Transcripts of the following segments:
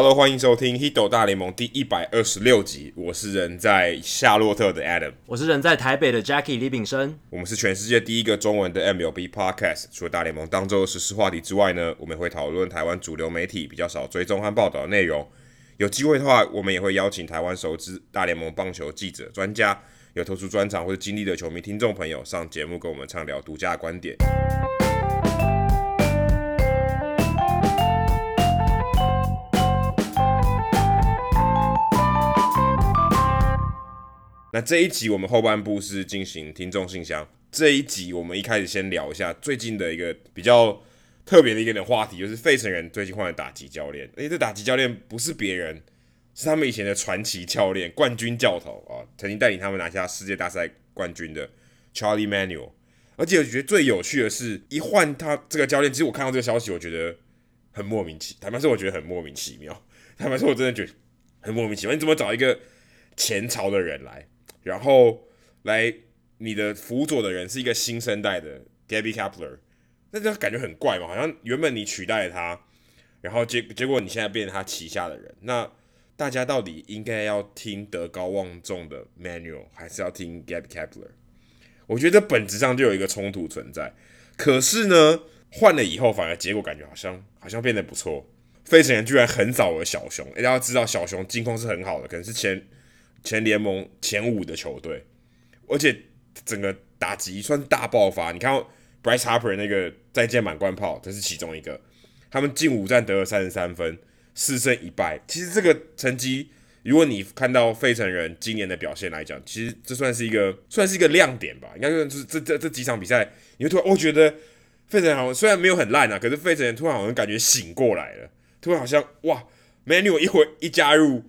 Hello，欢迎收听《h i d o 大联盟》第一百二十六集。我是人在夏洛特的 Adam，我是人在台北的 Jackie 李炳生。我们是全世界第一个中文的 MLB Podcast。除了大联盟当周的实时话题之外呢，我们也会讨论台湾主流媒体比较少追踪和报道的内容。有机会的话，我们也会邀请台湾熟知大联盟棒球记者、专家，有特殊专长或者经历的球迷听众朋友上节目跟我们畅聊独家观点。那这一集我们后半部是进行听众信箱。这一集我们一开始先聊一下最近的一个比较特别的一个点话题，就是费城人最近换了打击教练。诶，这打击教练不是别人，是他们以前的传奇教练、冠军教头啊，曾经带领他们拿下世界大赛冠军的 Charlie Manuel。而且我觉得最有趣的是，一换他这个教练，其实我看到这个消息，我觉得很莫名其妙。坦白说，我觉得很莫名其妙。坦白说，我真的觉得很莫名其妙。你怎么找一个前朝的人来？然后来你的辅佐的人是一个新生代的 Gabby Kapler，那就感觉很怪嘛，好像原本你取代了他，然后结结果你现在变成他旗下的人，那大家到底应该要听德高望重的 Manuel，还是要听 Gabby Kapler？我觉得本质上就有一个冲突存在。可是呢，换了以后反而结果感觉好像好像变得不错。费城人居然横扫了小熊，大家要知道小熊近况是很好的，可能是前。前联盟前五的球队，而且整个打击算大爆发。你看 Bryce Harper 那个再见满贯炮，这是其中一个。他们近五战得了三十三分，四胜一败。其实这个成绩，如果你看到费城人今年的表现来讲，其实这算是一个算是一个亮点吧。应该，就是这这这几场比赛，你会突然我觉得费城好像虽然没有很烂啊，可是费城人突然好像感觉醒过来了，突然好像哇，Manu 一回一加入。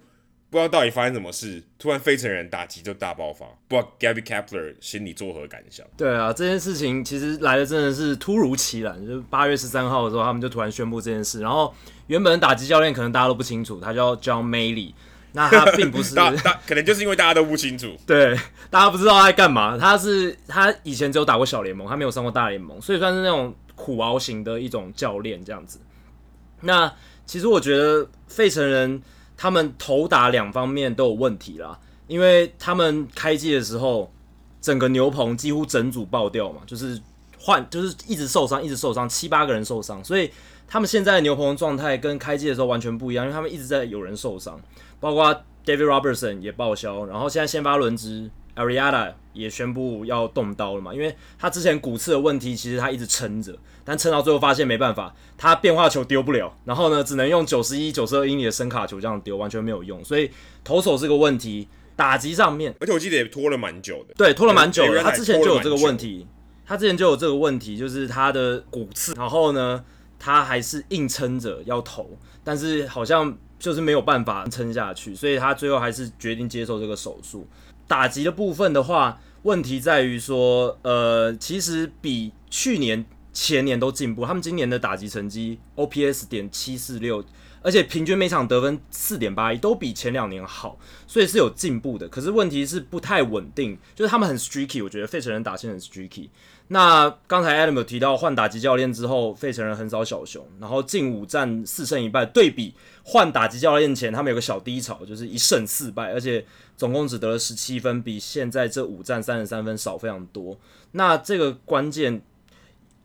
不知道到底发生什么事，突然费城人打击就大爆发。不知道 Gabby Kapler 心里作何感想？对啊，这件事情其实来的真的是突如其来。就是八月十三号的时候，他们就突然宣布这件事。然后原本的打击教练可能大家都不清楚，他叫 John Mallee。那他并不是 大大，可能就是因为大家都不清楚。对，大家不知道他在干嘛。他是他以前只有打过小联盟，他没有上过大联盟，所以算是那种苦熬型的一种教练这样子。那其实我觉得费城人。他们投打两方面都有问题啦，因为他们开季的时候，整个牛棚几乎整组爆掉嘛，就是换就是一直受伤，一直受伤，七八个人受伤，所以他们现在的牛棚状态跟开季的时候完全不一样，因为他们一直在有人受伤，包括 David Robertson 也报销，然后现在先发轮值。Arrieta 也宣布要动刀了嘛，因为他之前骨刺的问题，其实他一直撑着，但撑到最后发现没办法，他变化球丢不了，然后呢，只能用九十一、九十二英里的声卡球这样丢，完全没有用，所以投手是个问题，打击上面，而且我记得也拖了蛮久的，对，拖了蛮久的，他之前就有这个问题，他之前就有这个问题，就是他的骨刺，然后呢，他还是硬撑着要投，但是好像就是没有办法撑下去，所以他最后还是决定接受这个手术。打击的部分的话，问题在于说，呃，其实比去年、前年都进步。他们今年的打击成绩 OPS 点七四六，而且平均每场得分四点八一，都比前两年好，所以是有进步的。可是问题是不太稳定，就是他们很 streaky，我觉得费城人打线很 streaky。那刚才 Adam 有提到换打击教练之后，费城人横扫小熊，然后近五战四胜一败。对比换打击教练前，他们有个小低潮，就是一胜四败，而且总共只得了十七分，比现在这五战三十三分少非常多。那这个关键，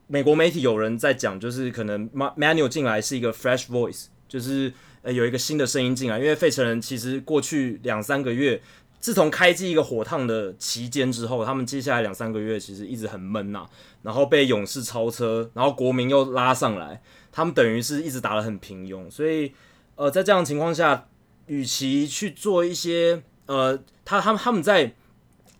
美国媒体有人在讲，就是可能 Manuel 进来是一个 fresh voice，就是呃有一个新的声音进来，因为费城人其实过去两三个月。自从开季一个火烫的期间之后，他们接下来两三个月其实一直很闷呐、然后被勇士超车，然后国民又拉上来，他们等于是一直打得很平庸。所以，呃，在这样的情况下，与其去做一些，呃，他他们他们在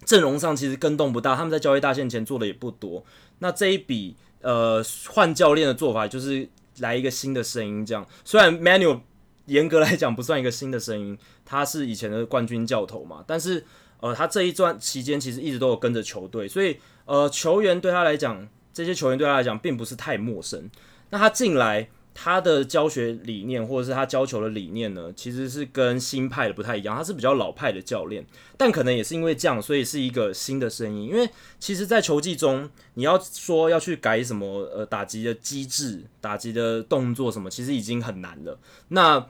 阵容上其实更动不大，他们在交易大限前做的也不多。那这一笔，呃，换教练的做法就是来一个新的声音，这样。虽然 Manuel 严格来讲不算一个新的声音。他是以前的冠军教头嘛，但是呃，他这一段期间其实一直都有跟着球队，所以呃，球员对他来讲，这些球员对他来讲并不是太陌生。那他进来，他的教学理念或者是他教球的理念呢，其实是跟新派的不太一样，他是比较老派的教练，但可能也是因为这样，所以是一个新的声音。因为其实，在球技中，你要说要去改什么呃打击的机制、打击的动作什么，其实已经很难了。那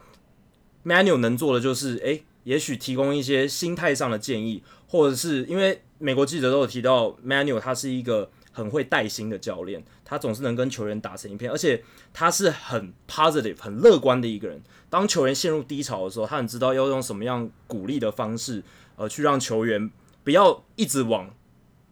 Manuel 能做的就是，诶，也许提供一些心态上的建议，或者是因为美国记者都有提到，Manuel 他是一个很会带心的教练，他总是能跟球员打成一片，而且他是很 positive、很乐观的一个人。当球员陷入低潮的时候，他很知道要用什么样鼓励的方式，呃，去让球员不要一直往。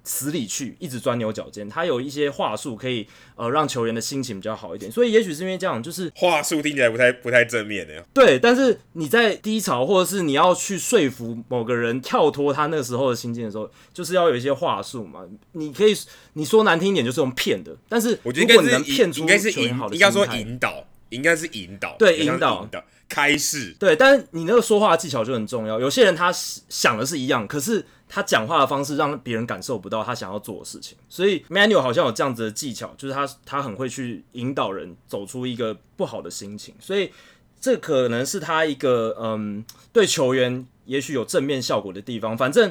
死里去，一直钻牛角尖。他有一些话术可以呃让球员的心情比较好一点，所以也许是因为这样，就是话术听起来不太不太正面的。对，但是你在低潮或者是你要去说服某个人跳脱他那个时候的心境的时候，就是要有一些话术嘛。你可以你说难听一点，就是用骗的。但是我觉得如果你能骗出应该是引，应该说引导，应该是引导，对，引导，引导，开始。对，但是你那个说话的技巧就很重要。有些人他想的是一样，可是。他讲话的方式让别人感受不到他想要做的事情，所以 Manuel 好像有这样子的技巧，就是他他很会去引导人走出一个不好的心情，所以这可能是他一个嗯对球员也许有正面效果的地方。反正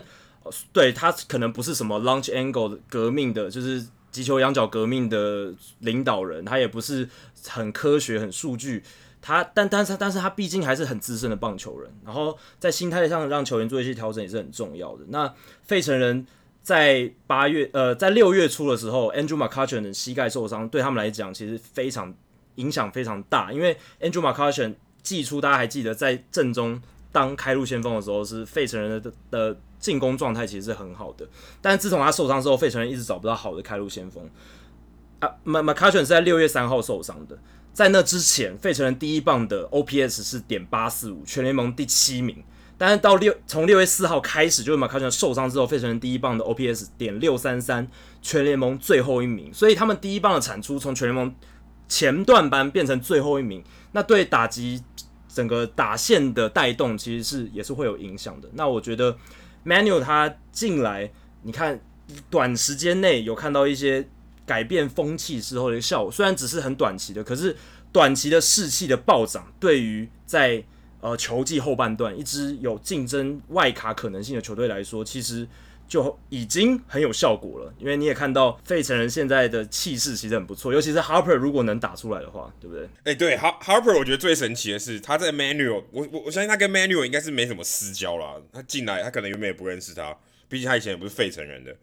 对他可能不是什么 launch angle 革命的，就是击球羊角革命的领导人，他也不是很科学很数据。他但但是但是他毕竟还是很资深的棒球人，然后在心态上让球员做一些调整也是很重要的。那费城人在八月呃在六月初的时候，Andrew McCutchen 的膝盖受伤，对他们来讲其实非常影响非常大，因为 Andrew McCutchen 季初大家还记得在阵中当开路先锋的时候，是费城人的的进攻状态其实是很好的，但自从他受伤之后，费城人一直找不到好的开路先锋啊。McCutchen 是在六月三号受伤的。在那之前，费城人第一棒的 OPS 是点八四五，全联盟第七名。但是到六从六月四号开始，就是马卡逊受伤之后，费城人第一棒的 OPS 点六三三，全联盟最后一名。所以他们第一棒的产出从全联盟前段班变成最后一名，那对打击整个打线的带动，其实是也是会有影响的。那我觉得 Manuel 他进来，你看短时间内有看到一些。改变风气之后的一个效果，虽然只是很短期的，可是短期的士气的暴涨，对于在呃球季后半段一支有竞争外卡可能性的球队来说，其实就已经很有效果了。因为你也看到费城人现在的气势其实很不错，尤其是 Harper 如果能打出来的话，对不对？哎、对，Harper 我觉得最神奇的是他在 Manuel，我我我相信他跟 Manuel 应该是没什么私交啦。他进来，他可能原本也不认识他，毕竟他以前也不是费城人的。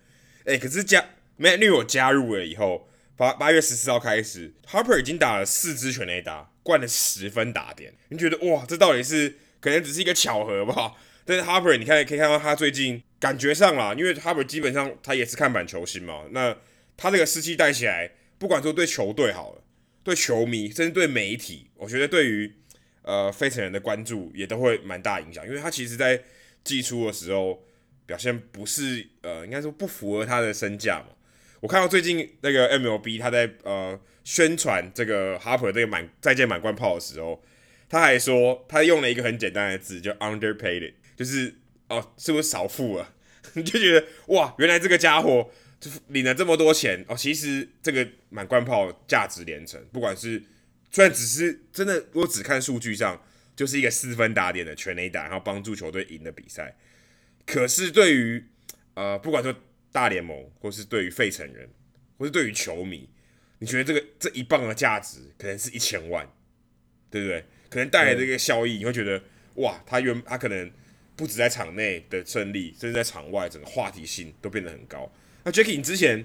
哎、可是加。Manuel 加入了以后，八八月十四号开始，Harper 已经打了四支全垒打，灌了十分打点。你觉得哇，这到底是可能只是一个巧合吧？但是 Harper，你看可以看到他最近感觉上啦，因为 Harper 基本上他也是看板球星嘛。那他这个士气带起来，不管说对球队好了，对球迷，甚至对媒体，我觉得对于呃费城人的关注也都会蛮大影响。因为他其实在季初的时候表现不是呃，应该说不符合他的身价嘛。我看到最近那个 MLB 他在呃宣传这个 Harper 这个满再见满贯炮的时候，他还说他用了一个很简单的字叫 underpaid，就是哦是不是少付了？你 就觉得哇，原来这个家伙就领了这么多钱哦。其实这个满贯炮价值连城，不管是虽然只是真的，如果只看数据上就是一个四分打点的全垒打，然后帮助球队赢的比赛，可是对于呃不管说。大联盟，或是对于费城人，或是对于球迷，你觉得这个这一棒的价值可能是一千万，对不对？可能带来这个效益，你会觉得哇，他原他可能不止在场内的胜利，甚至在场外，整个话题性都变得很高。那 Jacky，你之前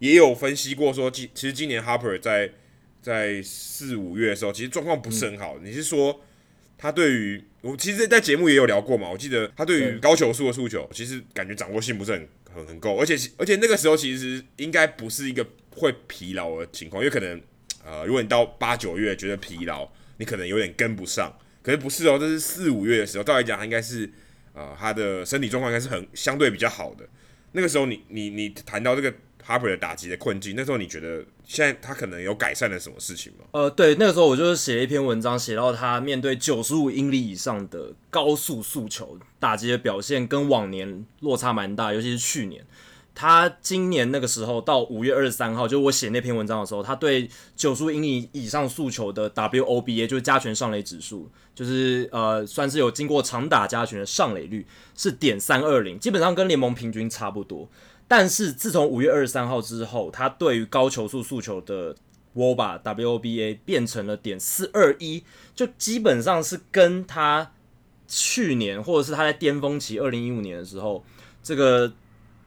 也有分析过说，今其实今年 Harper 在在四五月的时候，其实状况不是很好。嗯、你是说他对于我其实，在节目也有聊过嘛？我记得他对于高球速的诉求，其实感觉掌握性不是很。很很够，而且而且那个时候其实应该不是一个会疲劳的情况，因为可能呃，如果你到八九月觉得疲劳，你可能有点跟不上。可是不是哦，这是四五月的时候，照来讲，他应该是呃，他的身体状况应该是很相对比较好的。那个时候，你你你谈到这个 Harper 的打击的困境，那时候你觉得现在他可能有改善了什么事情吗？呃，对，那个时候我就是写了一篇文章，写到他面对九十五英里以上的高速速球打击的表现跟往年落差蛮大，尤其是去年。他今年那个时候到五月二十三号，就我写那篇文章的时候，他对九十五英里以上速球的 WOBA 就是加权上垒指数，就是呃算是有经过长打加权的上垒率是点三二零，基本上跟联盟平均差不多。但是自从五月二十三号之后，他对于高球速速球的 WOBA WOBA 变成了点四二一，就基本上是跟他去年或者是他在巅峰期二零一五年的时候，这个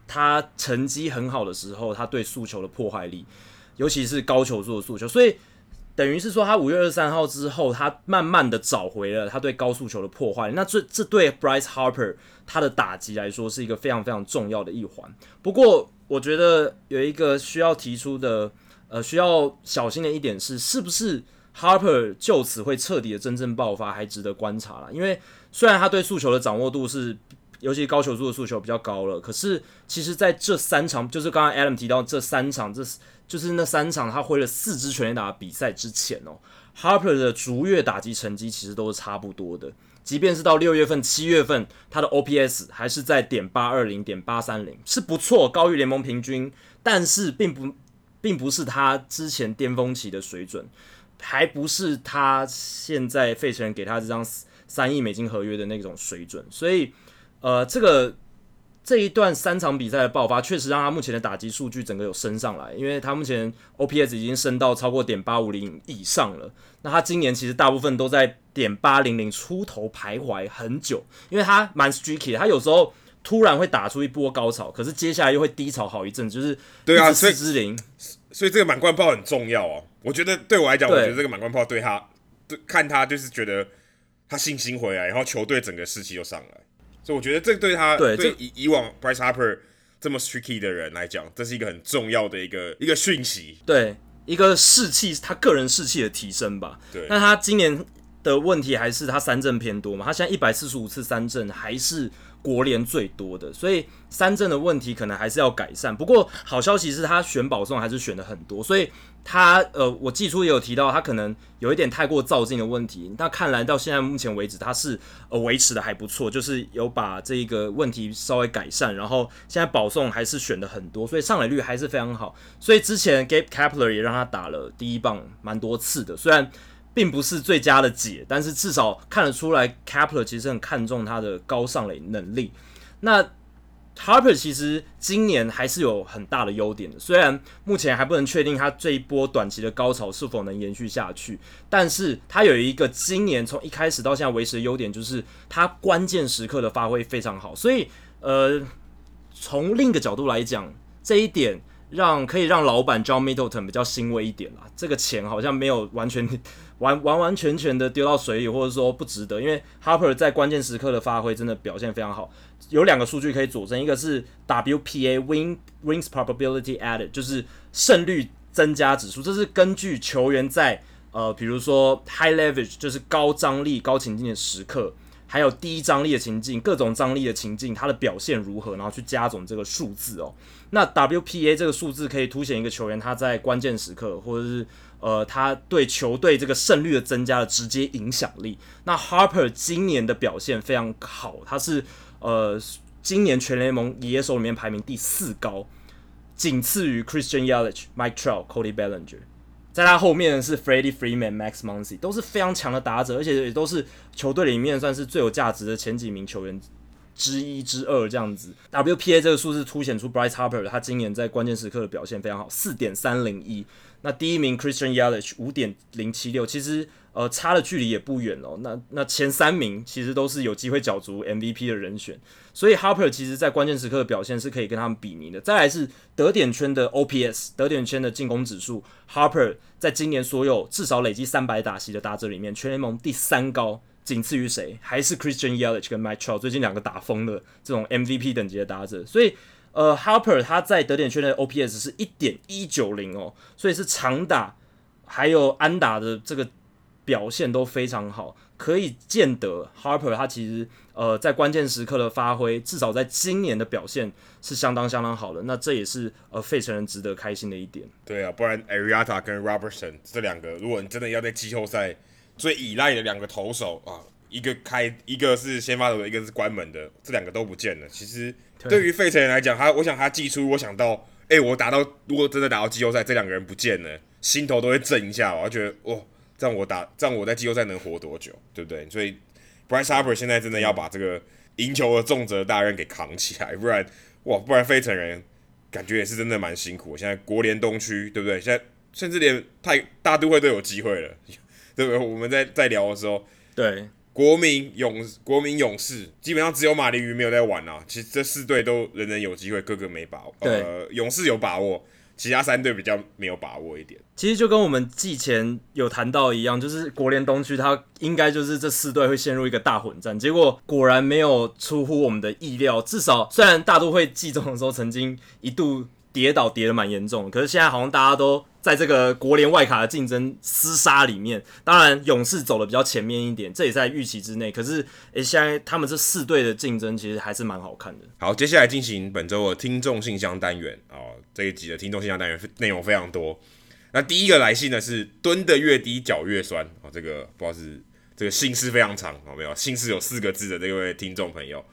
他成绩很好的时候，他对速球的破坏力，尤其是高球速的速球，所以等于是说，他五月二十三号之后，他慢慢的找回了他对高速球的破坏。那这这对 Bryce Harper 他的打击来说是一个非常非常重要的一环。不过，我觉得有一个需要提出的，呃，需要小心的一点是，是不是 Harper 就此会彻底的真正爆发，还值得观察了。因为虽然他对速球的掌握度是，尤其高球速的速球比较高了，可是其实在这三场，就是刚刚 Adam 提到这三场，这就是那三场他挥了四支全垒打的比赛之前哦，Harper 的逐月打击成绩其实都是差不多的。即便是到六月份、七月份，他的 OPS 还是在点八二零、点八三零，是不错，高于联盟平均，但是并不并不是他之前巅峰期的水准，还不是他现在费城给他这张三亿美金合约的那种水准，所以，呃，这个。这一段三场比赛的爆发，确实让他目前的打击数据整个有升上来，因为他目前 OPS 已经升到超过点八五零以上了。那他今年其实大部分都在点八零零出头徘徊很久，因为他蛮 streaky 的，他有时候突然会打出一波高潮，可是接下来又会低潮好一阵，就是对啊，四支零，所以这个满贯炮很重要哦。我觉得对我来讲，我觉得这个满贯炮对他，对看他就是觉得他信心回来，然后球队整个士气又上来。所以我觉得这对他对，对以以往 Bryce Harper 这么 tricky 的人来讲，这是一个很重要的一个一个讯息，对一个士气，他个人士气的提升吧。对，那他今年的问题还是他三振偏多嘛？他现在一百四十五次三振还是国联最多的，所以三振的问题可能还是要改善。不过好消息是他选保送还是选的很多，所以。他呃，我季初也有提到，他可能有一点太过躁进的问题。那看来到现在目前为止，他是呃维持的还不错，就是有把这一个问题稍微改善。然后现在保送还是选的很多，所以上垒率还是非常好。所以之前 Gabe Kapler 也让他打了第一棒蛮多次的，虽然并不是最佳的解，但是至少看得出来 Kapler 其实很看重他的高上垒能力。那 Harper 其实今年还是有很大的优点的，虽然目前还不能确定他这一波短期的高潮是否能延续下去，但是他有一个今年从一开始到现在维持的优点，就是他关键时刻的发挥非常好。所以，呃，从另一个角度来讲，这一点让可以让老板 John Middleton 比较欣慰一点啦。这个钱好像没有完全 完完完全全的丢到水里，或者说不值得，因为 Harper 在关键时刻的发挥真的表现非常好。有两个数据可以佐证，一个是 WPA Win Wins Probability Added，就是胜率增加指数，这是根据球员在呃，比如说 High Leverage，就是高张力、高情境的时刻，还有低张力的情境，各种张力的情境，它的表现如何，然后去加总这个数字哦。那 WPA 这个数字可以凸显一个球员他在关键时刻，或者是呃，他对球队这个胜率的增加的直接影响力。那 Harper 今年的表现非常好，他是。呃，今年全联盟野手里面排名第四高，仅次于 Christian Yelich、Mike Trout、Cody Bellinger，在他后面是 Freddie Freeman、Max Muncy，都是非常强的打者，而且也都是球队里面算是最有价值的前几名球员之一之二这样子。WPA 这个数字凸显出 Bryce Harper 他今年在关键时刻的表现非常好，四点三零一。那第一名 Christian Yelich 五点零七六，其实。呃，差的距离也不远哦。那那前三名其实都是有机会角逐 MVP 的人选，所以 Harper 其实在关键时刻的表现是可以跟他们比拟的。再来是得点圈的 OPS，得点圈的进攻指数，Harper 在今年所有至少累积三百打席的打者里面，全联盟第三高，仅次于谁？还是 Christian Yelich 跟 Mike Trout 最近两个打疯的这种 MVP 等级的打者。所以呃，Harper 他在得点圈的 OPS 是一点一九零哦，所以是长打还有安打的这个。表现都非常好，可以见得 Harper 他其实呃在关键时刻的发挥，至少在今年的表现是相当相当好的。那这也是呃费城人值得开心的一点。对啊，不然 Arrieta 跟 Robertson 这两个，如果你真的要在季后赛最依赖的两个投手啊，一个开一个是先发投的，一个是关门的，这两个都不见了。其实对于费城人来讲，他我想他寄出我想到，哎、欸，我打到如果真的打到季后赛，这两个人不见了，心头都会震一下，我觉得哦。这样我打，这样我在季后赛能活多久，对不对？所以，Bryce Harper 现在真的要把这个赢球的重责大任给扛起来，不然哇，不然费城人感觉也是真的蛮辛苦。现在国联东区，对不对？现在甚至连太大都会都有机会了，对不对？我们在在聊的时候，对国民勇国民勇士基本上只有马林鱼没有在玩啊。其实这四队都人人有机会，个个没把握。对，呃，勇士有把握，其他三队比较没有把握一点。其实就跟我们季前有谈到一样，就是国联东区它应该就是这四队会陷入一个大混战。结果果然没有出乎我们的意料，至少虽然大都会季中的时候曾经一度跌倒跌得蛮严重，可是现在好像大家都。在这个国联外卡的竞争厮杀里面，当然勇士走的比较前面一点，这也在预期之内。可是，诶，现在他们这四队的竞争其实还是蛮好看的。好，接下来进行本周的听众信箱单元哦。这一集的听众信箱单元内容非常多。那第一个来信呢是蹲得越低脚越酸哦，这个不知道是这个姓氏非常长，有没有？姓氏有四个字的这位听众朋友，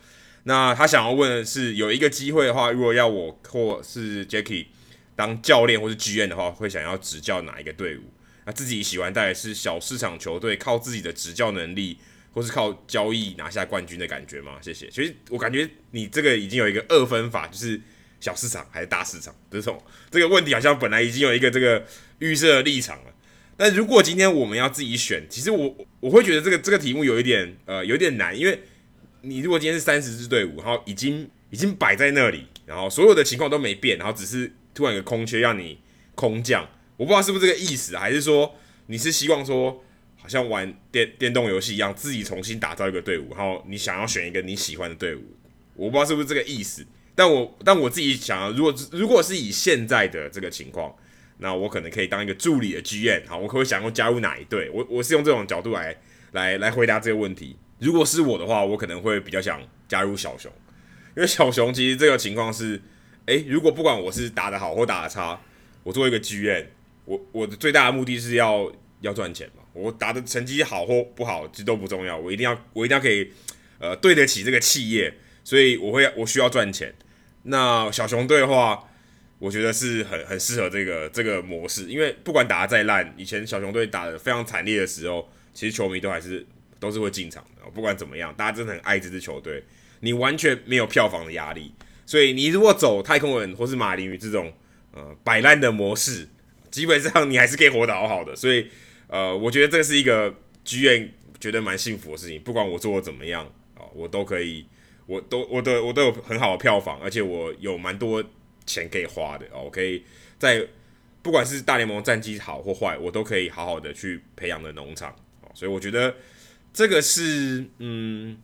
那他想要问的是，有一个机会的话，如果要我或是 Jacky。当教练或是剧院的话，会想要执教哪一个队伍？那自己喜欢带的是小市场球队，靠自己的执教能力，或是靠交易拿下冠军的感觉吗？谢谢。其实我感觉你这个已经有一个二分法，就是小市场还是大市场这种这个问题，好像本来已经有一个这个预设立场了。但如果今天我们要自己选，其实我我会觉得这个这个题目有一点呃有点难，因为你如果今天是三十支队伍，然后已经已经摆在那里，然后所有的情况都没变，然后只是。突然一个空缺让你空降，我不知道是不是这个意思，还是说你是希望说，好像玩电电动游戏一样，自己重新打造一个队伍，然后你想要选一个你喜欢的队伍，我不知道是不是这个意思。但我但我自己想要，如果如果是以现在的这个情况，那我可能可以当一个助理的 GM，好，我可不可以想要加入哪一队？我我是用这种角度来来来回答这个问题。如果是我的话，我可能会比较想加入小熊，因为小熊其实这个情况是。诶、如果不管我是打得好或打得差，我作为一个剧院我我的最大的目的是要要赚钱嘛。我打的成绩好或不好，其实都不重要。我一定要我一定要可以呃对得起这个企业，所以我会我需要赚钱。那小熊队的话，我觉得是很很适合这个这个模式，因为不管打的再烂，以前小熊队打的非常惨烈的时候，其实球迷都还是都是会进场的。不管怎么样，大家真的很爱这支球队，你完全没有票房的压力。所以你如果走太空人或是马林鱼这种呃摆烂的模式，基本上你还是可以活得好好的。所以呃，我觉得这是一个剧院觉得蛮幸福的事情。不管我做的怎么样啊、我都可以，我都我都我都有很好的票房，而且我有蛮多钱可以花的哦、我可以在不管是大联盟战绩好或坏，我都可以好好的去培养的农场、所以我觉得这个是嗯。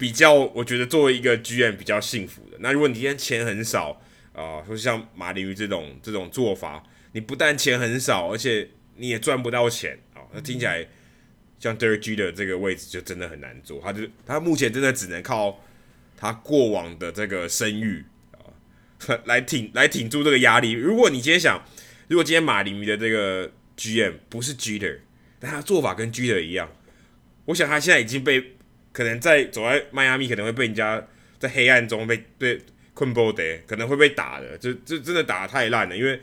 比较，我觉得作为一个 GM 比较幸福的。那如果你今天钱很少啊，说、像马林鱼这种这种做法，你不但钱很少，而且你也赚不到钱啊、那听起来像 d e r g 的这个位置就真的很难做。他就他目前真的只能靠他过往的这个声誉啊、来挺来挺住这个压力。如果你今天想，如果今天马林鱼的这个 GM 不是 Jeter，但他做法跟 Jeter 一样，我想他现在已经被。可能在走在迈阿密，可能会被人家在黑暗中被被困波的，可能会被打的，这这真的打得太烂了，因为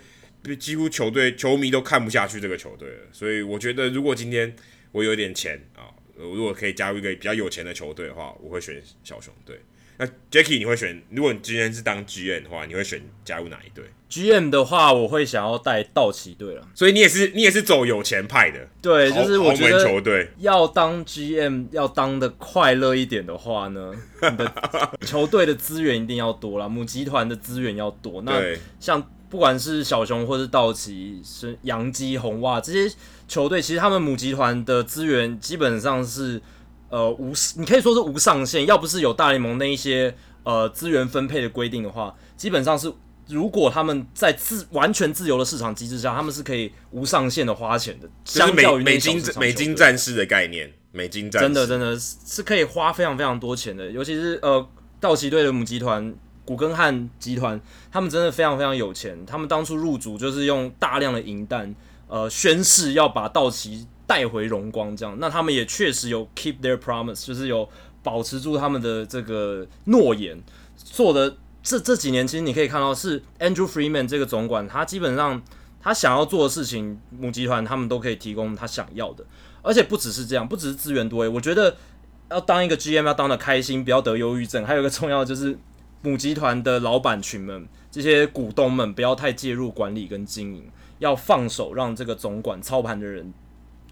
几乎球队球迷都看不下去这个球队了。所以我觉得，如果今天我有点钱啊，如果可以加入一个比较有钱的球队的话，我会选小熊队。那 Jacky，你会选？如果你今天是当 GM 的话，你会选加入哪一队？GM 的话，我会想要带道奇队了。所以你也是你也是走有钱派的。对，就是我觉得球队要当 GM 要当的快乐一点的话呢，你的 球队的资源一定要多啦，母集团的资源要多。那像不管是小熊或是道奇、是洋基、红袜这些球队，其实他们母集团的资源基本上是。呃，无，你可以说是无上限。要不是有大联盟那一些呃资源分配的规定的话，基本上是如果他们在自完全自由的市场机制下，他们是可以无上限的花钱的。相较于美金美金战士的概念，美金战士真的真的是可以花非常非常多钱的。尤其是呃道奇队的母集团古根汉集团，他们真的非常非常有钱。他们当初入主就是用大量的银弹，呃，宣誓要把道奇。带回荣光，这样，那他们也确实有 keep their promise，就是有保持住他们的这个诺言，做的这这几年，其实你可以看到是 Andrew Freeman 这个总管，他基本上他想要做的事情，母集团他们都可以提供他想要的，而且不只是这样，不只是资源多，我觉得要当一个 GM 要当的开心，不要得忧郁症，还有一个重要的就是母集团的老板群们，这些股东们不要太介入管理跟经营，要放手让这个总管操盘的人。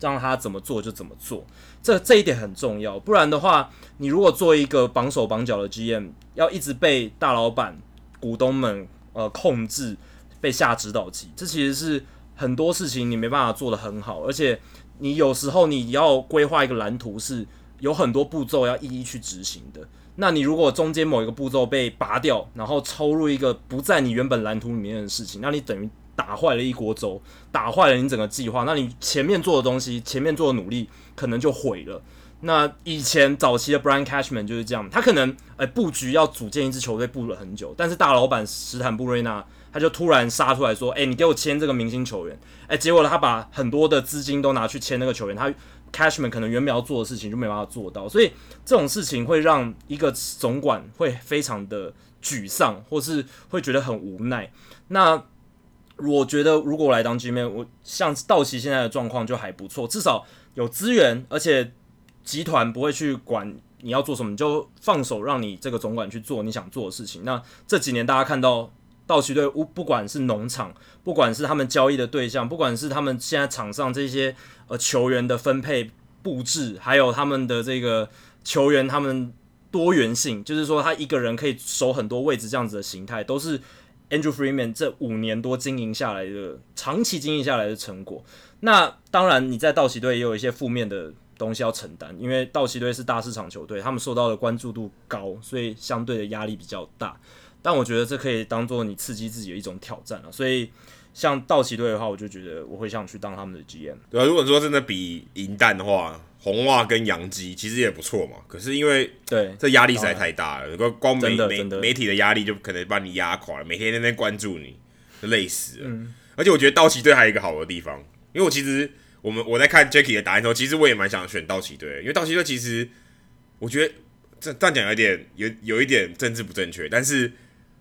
让他怎么做就怎么做，这这一点很重要。不然的话，你如果做一个绑手绑脚的 GM，要一直被大老板、股东们呃控制，被下指导棋，这其实是很多事情你没办法做得很好，而且你有时候你要规划一个蓝图是有很多步骤要一一去执行的。那你如果中间某一个步骤被拔掉，然后抽入一个不在你原本蓝图里面的事情，那你等于打坏了一锅粥，打坏了你整个计划。那你前面做的东西，前面做的努力可能就毁了。那以前早期的 Brian Cashman 就是这样，他可能呃布局要组建一支球队布了很久，但是大老板史坦布瑞纳他就突然杀出来说：“哎，你给我签这个明星球员。”哎，结果他把很多的资金都拿去签那个球员，他。Cashman 可能原本要做的事情就没办法做到，所以这种事情会让一个总管会非常的沮丧，或是会觉得很无奈。那我觉得如果我来当 GM，我像道奇现在的状况就还不错，至少有资源，而且集团不会去管你要做什么，你就放手让你这个总管去做你想做的事情。那这几年大家看到。道奇队，不管是农场，不管是他们交易的对象，不管是他们现在场上这些呃球员的分配布置，还有他们的这个球员他们多元性，就是说他一个人可以守很多位置这样子的形态，都是 Andrew Freeman 这五年多经营下来的长期经营下来的成果。那当然你在道奇队也有一些负面的东西要承担，因为道奇队是大市场球队，他们受到的关注度高，所以相对的压力比较大。但我觉得这可以当做你刺激自己的一种挑战了，所以像道奇队的话，我就觉得我会想去当他们的 GM。对啊，如果说真的比银弹的话，红袜跟洋基其实也不错嘛。可是因为对这压力实在太大了，光光媒媒媒体的压力就可能把你压垮了，每天在那边关注你，就累死了。嗯、而且我觉得道奇队还有一个好的地方，因为我其实我们我在看 Jacky 的答案的时候，其实我也蛮想选道奇队，因为道奇队其实我觉得这这样讲有点有有一点政治不正确，但是。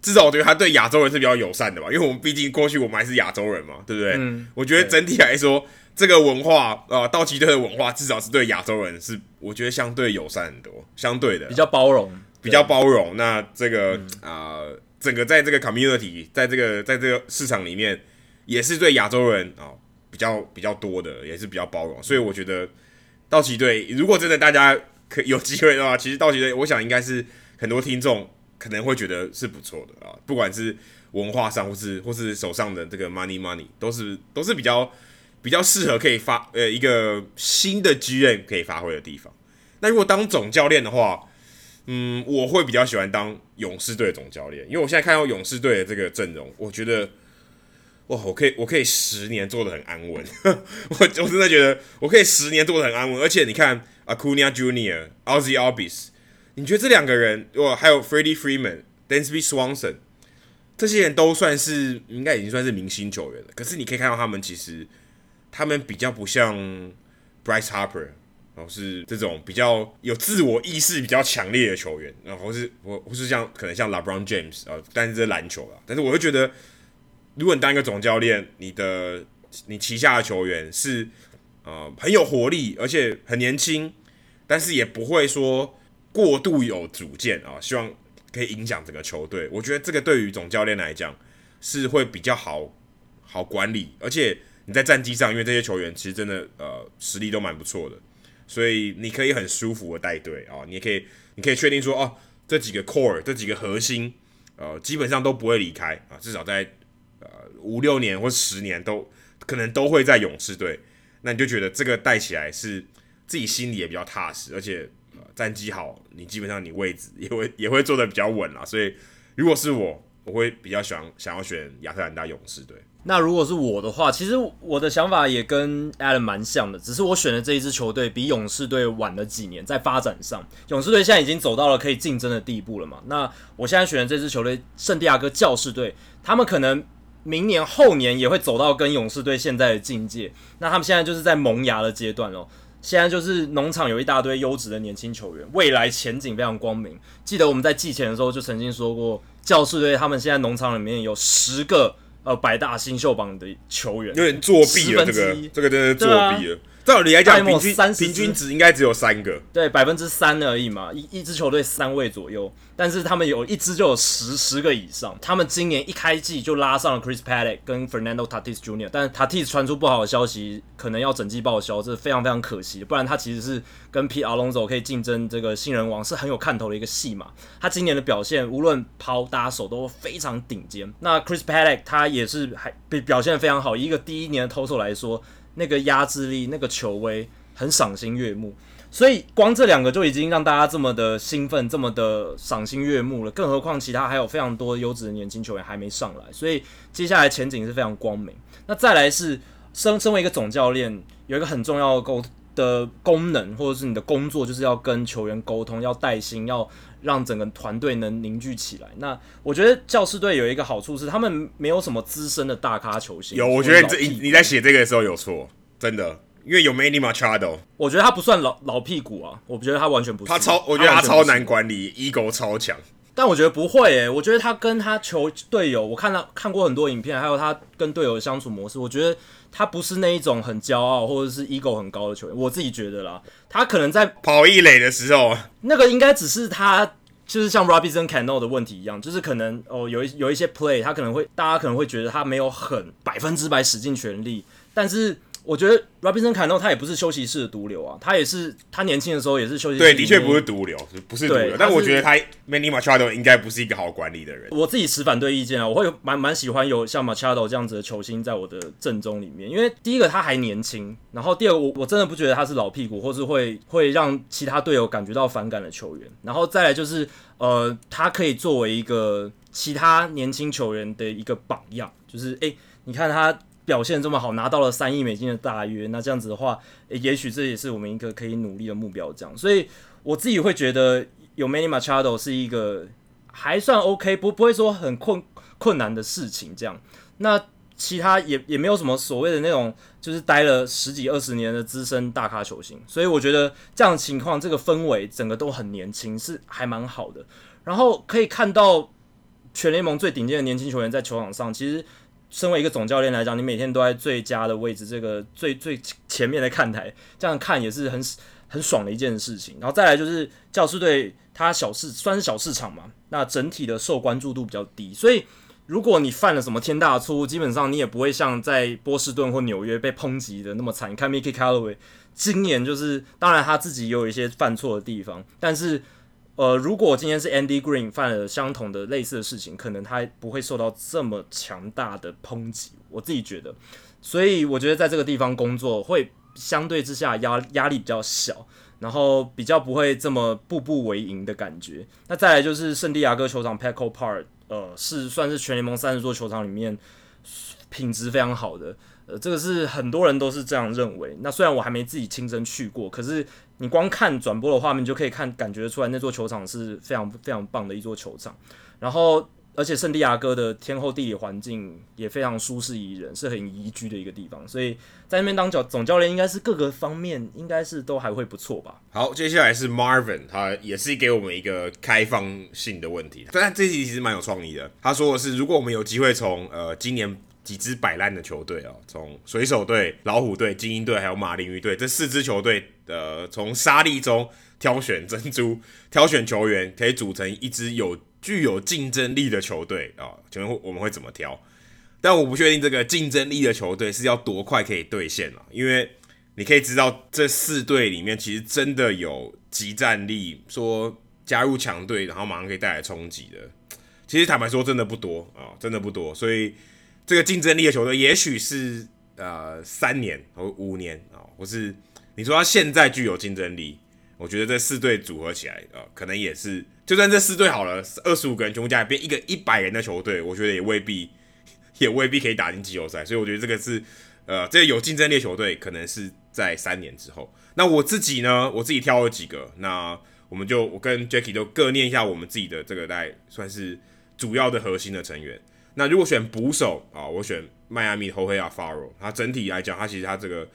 至少我觉得他对亚洲人是比较友善的吧，因为我们毕竟过去我们还是亚洲人嘛，对不对？嗯，我觉得整体来说，这个文化啊、呃，道奇队的文化至少是对亚洲人是，我觉得相对友善很多，相对的比较包容，比较包容。那这个啊、呃，整个在这个 community，在这个在这个市场里面，也是对亚洲人啊、呃、比较比较多的，也是比较包容。所以我觉得道奇队如果真的大家可有机会的话，其实道奇队，我想应该是很多听众。可能会觉得是不错的啊，不管是文化上，或是或是手上的这个 money money，都是都是比较比较适合可以发呃一个新的剧院可以发挥的地方。那如果当总教练的话，嗯，我会比较喜欢当勇士队总教练，因为我现在看到勇士队的这个阵容，我觉得哇，我可以我可以十年做的很安稳，我我真的觉得我可以十年做的很安稳，而且你看 Acuna Junior、Ozzy Albis。你觉得这两个人，哇，还有 Freddie Freeman、Dansby Swanson，这些人都算是应该已经算是明星球员了。可是你可以看到他们其实，他们比较不像 Bryce Harper，然后是这种比较有自我意识比较强烈的球员，然后是我不是像可能像 LeBron James 啊，但是这篮球啊。但是我会觉得，如果你当一个总教练，你的你旗下的球员是呃很有活力，而且很年轻，但是也不会说。过度有主见啊，希望可以影响整个球队。我觉得这个对于总教练来讲是会比较好好管理，而且你在战绩上，因为这些球员其实真的呃实力都蛮不错的，所以你可以很舒服的带队啊。你也可以，你可以确定说哦，这几个 core 这几个核心呃基本上都不会离开啊，至少在呃五六年或十年都可能都会在勇士队。那你就觉得这个带起来是自己心里也比较踏实，而且。战绩好，你基本上你位置也会也会坐的比较稳啦。所以如果是我，我会比较想想要选亚特兰大勇士队。那如果是我的话，其实我的想法也跟 Adam 蛮像的，只是我选的这一支球队比勇士队晚了几年，在发展上，勇士队现在已经走到了可以竞争的地步了嘛。那我现在选的这支球队圣地亚哥教士队，他们可能明年后年也会走到跟勇士队现在的境界。那他们现在就是在萌芽的阶段哦。现在就是农场有一大堆优质的年轻球员，未来前景非常光明。记得我们在季前的时候就曾经说过，教士队他们现在农场里面有十个呃百大新秀榜的球员，有点作弊了，这个这个真的是作弊了。照理来讲，平均平均值应该只有三个，对，百分之三而已嘛，一一支球队三位左右，但是他们有一支就有十十个以上。他们今年一开季就拉上了 Chris Paddock 跟 Fernando Tatis Jr.，但是 Tatis 传出不好的消息，可能要整季报销，这是非常非常可惜。不然他其实是跟 Pete Alonso 可以竞争这个新人王，是很有看头的一个戏嘛。他今年的表现，无论抛打手都非常顶尖。那 Chris Paddock 他也是还表表现得非常好，以一个第一年的投手来说。那个压制力，那个球威很赏心悦目，所以光这两个就已经让大家这么的兴奋，这么的赏心悦目了。更何况其他还有非常多优质的年轻球员还没上来，所以接下来前景是非常光明。那再来是身身为一个总教练，有一个很重要的沟的功能，或者是你的工作，就是要跟球员沟通，要带薪，要让整个团队能凝聚起来。那我觉得教师队有一个好处是，他们没有什么资深的大咖球星。有，我觉得这你在写这个的时候有错，真的，因为有 Manny Machado，我觉得他不算老老屁股啊，我觉得他完全不是。他超，我觉得他超难管理，ego 超强。但我觉得不会诶、欸，我觉得他跟他球队友，我看到看过很多影片，还有他跟队友的相处模式，我觉得他不是那一种很骄傲或者是 ego 很高的球员。我自己觉得啦，他可能在跑一垒的时候，那个应该只是他就是像 Robinson Cano 的问题一样，就是可能哦有一有一些 play，他可能会大家可能会觉得他没有很百分之百使尽全力，但是。我觉得 Robinson Cano 他也不是休息室的毒瘤啊，他也是他年轻的时候也是休息室。对，的确不是毒瘤，不是毒瘤。但我觉得他 Manny Machado 应该不是一个好管理的人。我自己持反对意见啊，我会蛮蛮喜欢有像 Machado 这样子的球星在我的阵中里面，因为第一个他还年轻，然后第二个我我真的不觉得他是老屁股，或是会会让其他队友感觉到反感的球员。然后再来就是呃，他可以作为一个其他年轻球员的一个榜样，就是哎、欸，你看他。表现这么好，拿到了三亿美金的大约，那这样子的话，也许这也是我们一个可以努力的目标。这样，所以我自己会觉得有 Many Machado 是一个还算 OK，不不会说很困困难的事情。这样，那其他也也没有什么所谓的那种，就是待了十几二十年的资深大咖球星。所以我觉得这样情况，这个氛围整个都很年轻，是还蛮好的。然后可以看到全联盟最顶尖的年轻球员在球场上，其实。身为一个总教练来讲，你每天都在最佳的位置，这个最最前面的看台，这样看也是很很爽的一件事情。然后再来就是教师队，它小市算是小市场嘛，那整体的受关注度比较低，所以如果你犯了什么天大的错误，基本上你也不会像在波士顿或纽约被抨击的那么惨。你看 Mickey Callaway 今年就是，当然他自己也有一些犯错的地方，但是。呃，如果今天是 Andy Green 犯了相同的类似的事情，可能他不会受到这么强大的抨击。我自己觉得，所以我觉得在这个地方工作会相对之下压压力比较小，然后比较不会这么步步为营的感觉。那再来就是圣地亚哥球场 Petco Park，呃，是算是全联盟三十座球场里面品质非常好的。呃，这个是很多人都是这样认为。那虽然我还没自己亲身去过，可是你光看转播的画面就可以看感觉出来，那座球场是非常非常棒的一座球场。然后，而且圣地亚哥的天候地理环境也非常舒适宜人，是很宜居的一个地方。所以在那边当教总教练，应该是各个方面应该是都还会不错吧。好，接下来是 Marvin，他也是给我们一个开放性的问题，但这题其实蛮有创意的。他说的是，如果我们有机会从呃今年。几支摆烂的球队哦，从水手队、老虎队、精英队还有马林鱼队这四支球队，呃，从沙粒中挑选珍珠，挑选球员，可以组成一支有具有竞争力的球队啊。请问我们会怎么挑？但我不确定这个竞争力的球队是要多快可以兑现了，因为你可以知道这四队里面其实真的有集战力，说加入强队然后马上可以带来冲击的，其实坦白说真的不多啊，真的不多，所以。这个竞争力的球队，也许是呃三年或五年啊、哦，或是你说他现在具有竞争力，我觉得这四队组合起来啊、呃，可能也是，就算这四队好了，二十五个人全部加起来变一个一百人的球队，我觉得也未必，也未必可以打进季后赛。所以我觉得这个是呃，这个有竞争力球队，可能是在三年之后。那我自己呢，我自己挑了几个，那我们就我跟 Jackie 都各念一下我们自己的这个，大概算是主要的核心的成员。那如果选捕手啊，我选迈阿密 Jorge Alfaro。他整体来讲，他其实他这个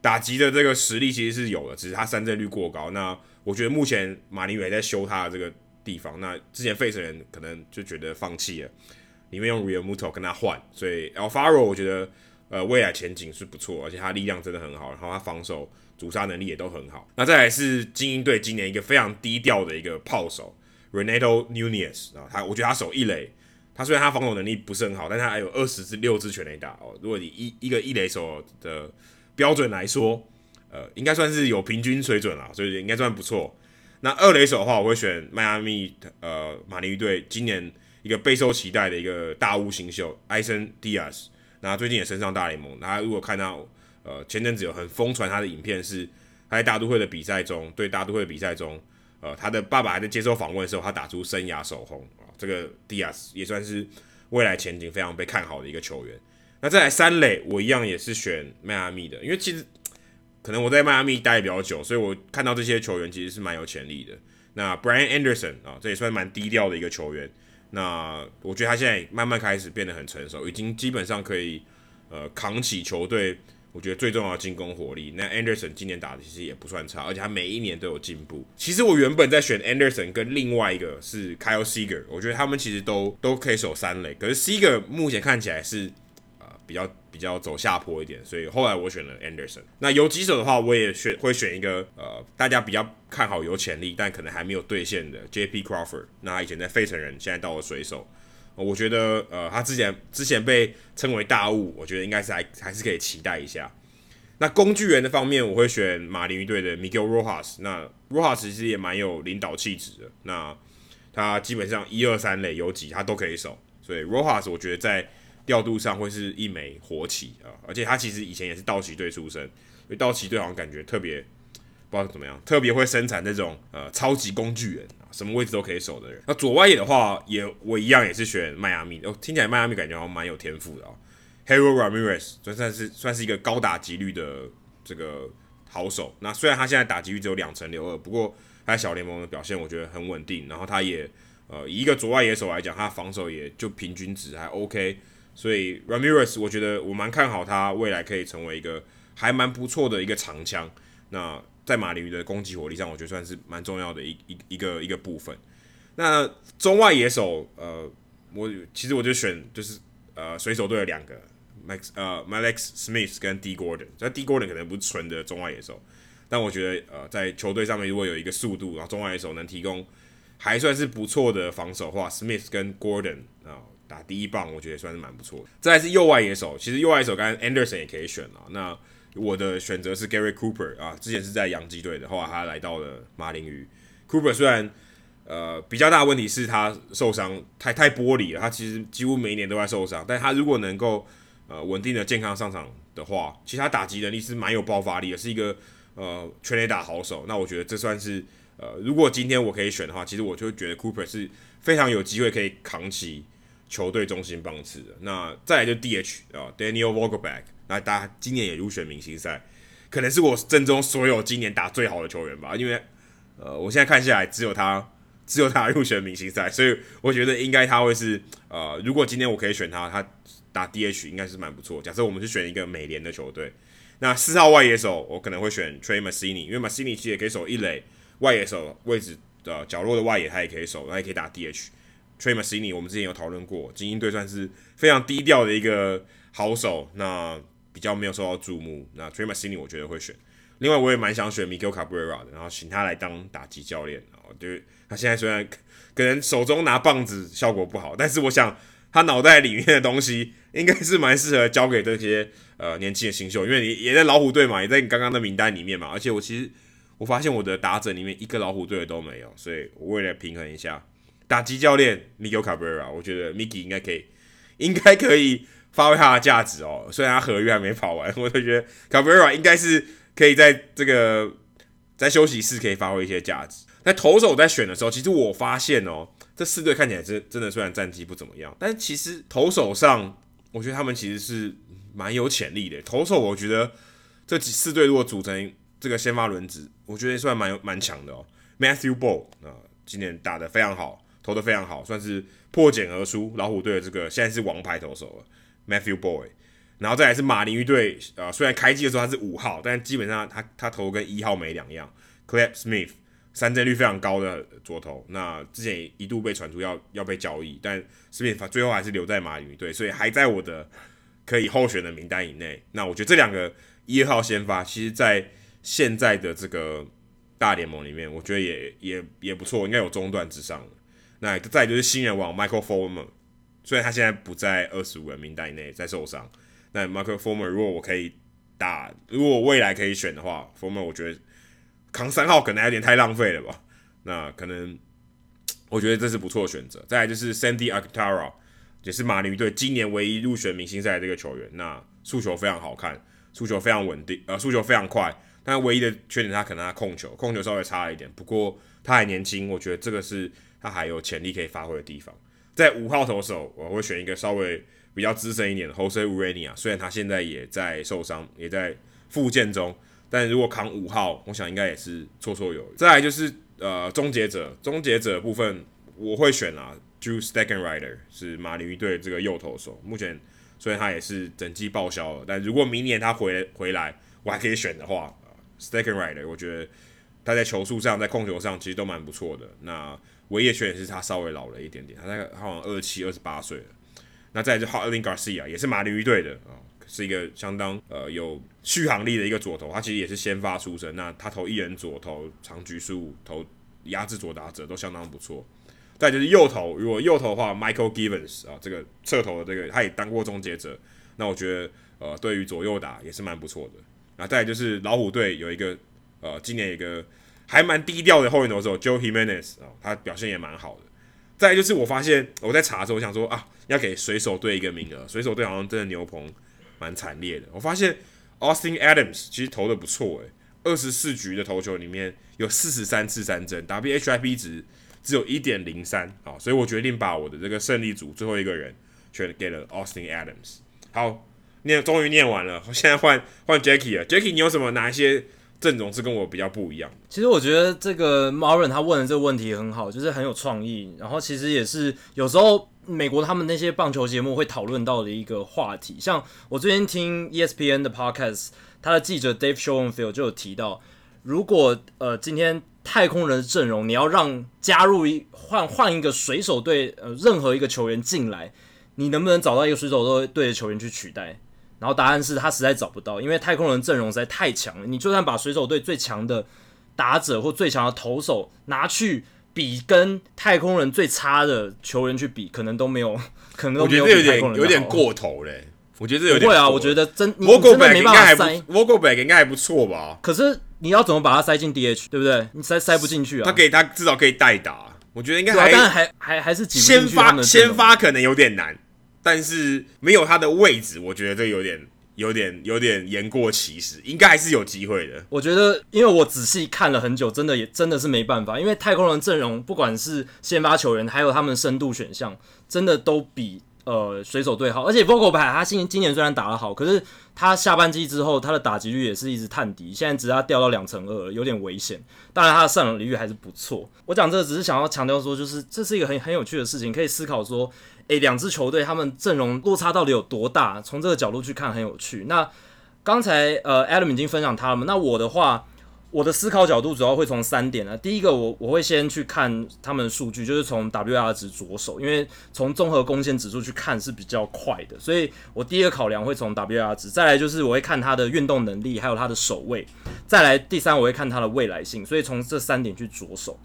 打击的这个实力其实是有的，只是他三振率过高。那我觉得目前马林鱼还在修他的这个地方。那之前费城人可能就觉得放弃了，里面用 Realmuto 跟他换。所以 Alfaro 我觉得呃，未来前景是不错，而且他力量真的很好，然后他防守、阻杀能力也都很好。那再来是精英队今年一个非常低调的一个炮手 Renato Nunez 啊，他我觉得他守一垒，他虽然他防守能力不是很好，但他还有二十支六支全垒打哦。如果你一一个一垒手的标准来说，呃，应该算是有平均水准了，所以应该算不错。那二垒手的话，我会选迈阿密呃马林鱼队今年一个备受期待的一个大物新秀埃森迪亚斯。那最近也升上大联盟。那如果看到呃前阵子有很疯传他的影片，是他在大都会的比赛中，对大都会的比赛中，呃他的爸爸还在接受访问的时候，他打出生涯首轰，这个迪亚斯也算是未来前景非常被看好的一个球员。那再来三垒，我一样也是选迈阿密的，因为其实。可能我在迈阿密待比较久，所以我看到这些球员其实是蛮有潜力的。那 Brian Anderson 啊，这也算蛮低调的一个球员。那我觉得他现在慢慢开始变得很成熟，已经基本上可以呃扛起球队。我觉得最重要的进攻火力。那 Anderson 今年打的其实也不算差，而且他每一年都有进步。其实我原本在选 Anderson 跟另外一个是 Kyle Seager，我觉得他们其实都都可以守三垒，可是 Seager 目前看起来是。比较比较走下坡一点，所以后来我选了 Anderson。那游击手的话，我也选会选一个呃，大家比较看好有潜力，但可能还没有兑现的 J.P. Crawford。那他以前在费城人，现在到了水手，我觉得呃，他之前之前被称为大物，我觉得应该是还还是可以期待一下。那工具人的方面，我会选马林鱼队的 Miguel Rojas。那 Rojas 其实也蛮有领导气质的。那他基本上一二三垒游击他都可以守，所以 Rojas 我觉得在。调度上会是一枚活棋啊，而且他其实以前也是道奇队出身，因为道奇队好像感觉特别不知道怎么样，特别会生产那种呃超级工具人，什么位置都可以守的人。那左外野的话，也我一样也是选迈阿密哦，听起来迈阿密感觉好像蛮有天赋的啊。Harold Ramirez 算算是算是一个高打击率的这个好手。那虽然他现在打击率只有两成六二，不过他小联盟的表现我觉得很稳定。然后他也呃以一个左外野手来讲，他防守也就平均值还 OK。所以 Ramirez，我觉得我蛮看好他未来可以成为一个还蛮不错的一个长枪。那在马林鱼的攻击火力上，我觉得算是蛮重要的一一一个一个部分。那中外野手，呃，我其实我就选就是呃水手队的两个 Max 呃 Malex Smith 跟 D Gordon。那 D Gordon 可能不是纯的中外野手，但我觉得呃在球队上面如果有一个速度，然后中外野手能提供还算是不错的防守话，Smith 跟 Gordon 啊。打第一棒，我觉得算是蛮不错的。再是右外野手，其实右外野手刚刚 Anderson 也可以选了。那我的选择是 Gary Cooper 啊，之前是在洋基队的，后来他来到了马林鱼。Cooper 虽然呃比较大的问题是他受伤太太玻璃了，他其实几乎每一年都在受伤。但他如果能够呃稳定的健康上场的话，其实他打击能力是蛮有爆发力的，是一个呃全垒打好手。那我觉得这算是呃如果今天我可以选的话，其实我就觉得 Cooper 是非常有机会可以扛起。球队中心棒次的，那再来就 DH 啊，Daniel Vogelback，那大家今年也入选明星赛，可能是我阵中所有今年打最好的球员吧，因为呃，我现在看下来只有他，只有他入选明星赛，所以我觉得应该他会是呃，如果今天我可以选他，他打 DH 应该是蛮不错。假设我们是选一个美联的球队，那四号外野手我可能会选 Trey Mancini，因为 Mancini 其实也可以守一垒外野手位置的角落的外野，他也可以守，他也可以打 DH。Trey m a s i n i 我们之前有讨论过，精英队算是非常低调的一个好手，那比较没有受到注目。那 Trey m a s i n i 我觉得会选。另外，我也蛮想选 Miguel Cabrera 的，然后请他来当打击教练。哦，就是他现在虽然可能手中拿棒子效果不好，但是我想他脑袋里面的东西应该是蛮适合交给这些呃年轻的新秀，因为你也在老虎队嘛，也在你刚刚的名单里面嘛。而且我其实我发现我的打者里面一个老虎队的都没有，所以我为了平衡一下。打击教练 Miguel Cabrera，我觉得 Miki 应该可以，应该可以发挥他的价值哦。虽然他合约还没跑完，我就觉得 Cabrera 应该是可以在这个在休息室可以发挥一些价值。在投手在选的时候，其实我发现哦，这四队看起来真真的虽然战绩不怎么样，但其实投手上，我觉得他们其实是蛮有潜力的。投手我觉得这几四队如果组成这个先发轮值，我觉得算蛮蛮强的哦。Matthew Boyd 啊，今年打得非常好。投得非常好，算是破茧而出。老虎队的这个现在是王牌投手了，Matthew Boy。然后再来是马林鱼队，呃，虽然开季的时候他是五号，但基本上他他投跟一号没两样。Clap Smith 三振率非常高的左投，那之前一度被传出要要被交易，但 Smith 最后还是留在马林鱼队，所以还在我的可以候选的名单以内。那我觉得这两个一号先发，其实在现在的这个大联盟里面，我觉得也也也不错，应该有中段之上的。那再就是新人王 Michael Fulmer，虽然他现在不在二十五人名单以内，在受伤。那 Michael Fulmer 如果我可以打，如果我未来可以选的话，Fulmer 我觉得扛三号可能有点太浪费了吧。那可能我觉得这是不错的选择。再来就是 Sandy Alcantara，也是马林鱼队今年唯一入选明星赛的这个球员。那速球非常好看，速球非常稳定，呃，速球非常快。但唯一的缺点，他可能他控球，控球稍微差了一点。不过他还年轻，我觉得这个是他还有潜力可以发挥的地方。在五号投手，我会选一个稍微。比较资深一点的 Jose Urena，虽然他现在也在受伤，也在复健中，但如果扛五号，我想应该也是绰绰有余。再来就是呃终结者，终结者部分我会选啊，Drew Steckenrider 是马林鱼队这个右投手，目前虽然他也是整季报销了，但如果明年他回回来，我还可以选的话，，Steckenrider 我觉得他在球速上，在控球上其实都蛮不错的。那唯一的缺点是他稍微老了一点点，他在他好像二七、二十八岁了。那再就 Jarlin Garcia 也是马林鱼队的啊、是一个相当呃有续航力的一个左投，他其实也是先发出身。那他投一人左投长局数投压制左打者都相当不错。再就是右投，如果右投的话，Michael Givens 啊，这个侧投的这个他也当过终结者，那我觉得呃对于左右打也是蛮不错的。然后再就是老虎队有一个呃今年一个还蛮低调的后援投手 Joe Jimenez 啊，他表现也蛮好的。再来就是我发现我在查的时候，我想说啊，要给水手队一个名额。水手队好像真的牛棚蛮惨烈的。我发现 Austin Adams 其实投的不错诶，二十四局的投球里面有四十三次三振，WHIP 值只有一点零三啊，所以我决定把我的这个胜利组最后一个人选给了 Austin Adams。好，念终于念完了，我现在换换 Jackie 了。Jackie，你有什么哪一些？阵容是跟我比较不一样。其实我觉得这个 Marin 他问的这个问题很好，就是很有创意。然后其实也是有时候美国他们那些棒球节目会讨论到的一个话题。像我最近听 ESPN 的 Podcast，他的记者 Dave Schoenfield 就有提到，如果呃今天太空人的阵容你要让加入一换换一个水手队呃任何一个球员进来，你能不能找到一个水手队的球员去取代？然后答案是他实在找不到，因为太空人阵容实在太强了。你就算把水手队最强的打者或最强的投手拿去比，跟太空人最差的球员去比，可能都没有，可能都没有。我觉得有点有点过头嘞。我觉得有点会啊。我觉得真你真的没办法塞。Vogelbach 应该还不错吧？可是你要怎么把它塞进 DH，对不对？你塞塞不进去啊。他给，他至少可以代打。我觉得应该还，啊、但还还还是先发先发可能有点难。但是没有他的位置，我觉得这有点、有点、有点言过其实，应该还是有机会的。我觉得，因为我仔细看了很久，真的也真的是没办法。因为太空人阵容，不管是先发球员，还有他们的深度选项，真的都比呃水手队好。而且 Vogelbach 他今今年虽然打得好，可是他下半季之后，他的打击率也是一直探底，现在只要掉到两成二，有点危险。当然，他的上垒率还是不错。我讲这个只是想要强调说，就是这是一个很很有趣的事情，可以思考说。诶，两支球队他们阵容落差到底有多大？从这个角度去看很有趣。那刚才呃，Adam 已经分享他了嘛？那我的话，我的思考角度主要会从三点呢。第一个，我我会先去看他们的数据，就是从 WR 值着手，因为从综合贡献指数去看是比较快的。所以我第一个考量会从 WR 值，再来就是我会看他的运动能力，还有他的守卫，再来第三我会看他的未来性。所以从这三点去着手。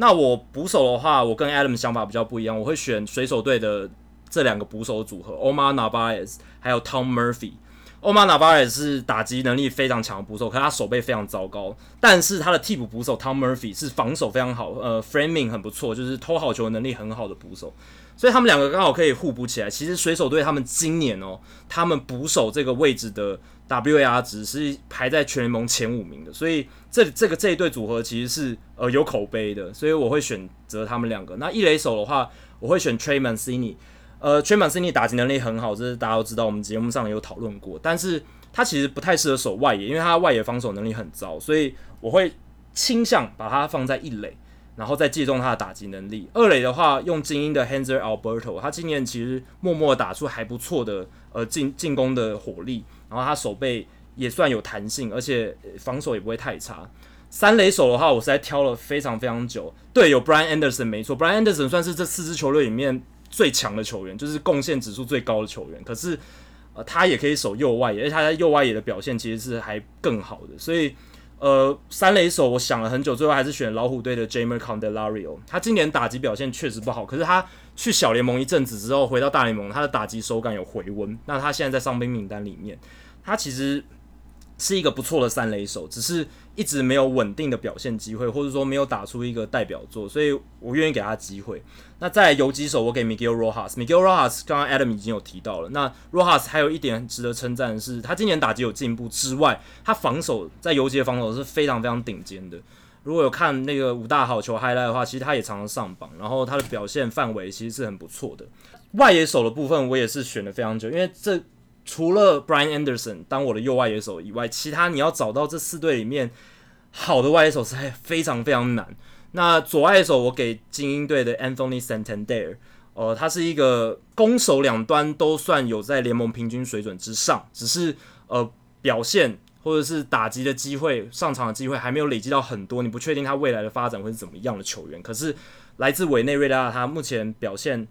那我捕手的话，我跟 Adam 想法比较不一样，我会选水手队的这两个捕手组合，Omar Narvaez 还有 Tom Murphy。Omar Narvaez 是打击能力非常强的捕手，可是他手背非常糟糕。但是他的替补捕手 Tom Murphy 是防守非常好，呃，framing 很不错，就是偷好球能力很好的捕手。所以他们两个刚好可以互补起来。其实水手队他们今年哦，他们捕手这个位置的 WAR 值是排在全联盟前五名的。所以这这个这一对组合其实是呃有口碑的。所以我会选择他们两个。那一垒手的话，我会选 Trey Mancini。呃，Trey Mancini 打击能力很好，这是大家都知道，我们节目上有讨论过。但是他其实不太适合守外野，因为他外野防守能力很糟，所以我会倾向把他放在一垒，然后再借重他的打击能力。二垒的话，用精英的 Hanser Alberto，他今年其实默默打出还不错的呃进进攻的火力，然后他手背也算有弹性，而且防守也不会太差。三垒手的话，我实在挑了非常非常久。对，有 Brian Anderson 没错，Brian Anderson 算是这四支球队里面。最强的球员就是贡献指数最高的球员，可是，呃，他也可以守右外野，而且他在右外野的表现其实是还更好的，所以。呃，三垒手我想了很久，最后还是选老虎队的 Jeimer Candelario。他今年打击表现确实不好，可是他去小联盟一阵子之后，回到大联盟，他的打击手感有回温。那他现在在伤兵名单里面，他其实。是一个不错的三垒手，只是一直没有稳定的表现机会，或者说没有打出一个代表作，所以我愿意给他机会。那在游击手，我给 Miguel Rojas，Miguel Rojas 刚刚 Adam 已经有提到了。那 Rojas 还有一点值得称赞的是，他今年打击有进步之外，他防守在游击的防守是非常非常顶尖的。如果有看那个五大好球 highlight 的话，其实他也常常上榜，然后他的表现范围其实是很不错的。外野手的部分，我也是选了非常久，因为这。除了 Brian Anderson 当我的右外野手以外，其他你要找到这四队里面好的外野手是还非常非常难。那左外野手我给精英队的 Anthony Santander，呃，他是一个攻守两端都算有在联盟平均水准之上，只是呃表现或者是打击的机会、上场的机会还没有累积到很多，你不确定他未来的发展会是怎么样的球员。可是来自委内瑞拉，他目前表现。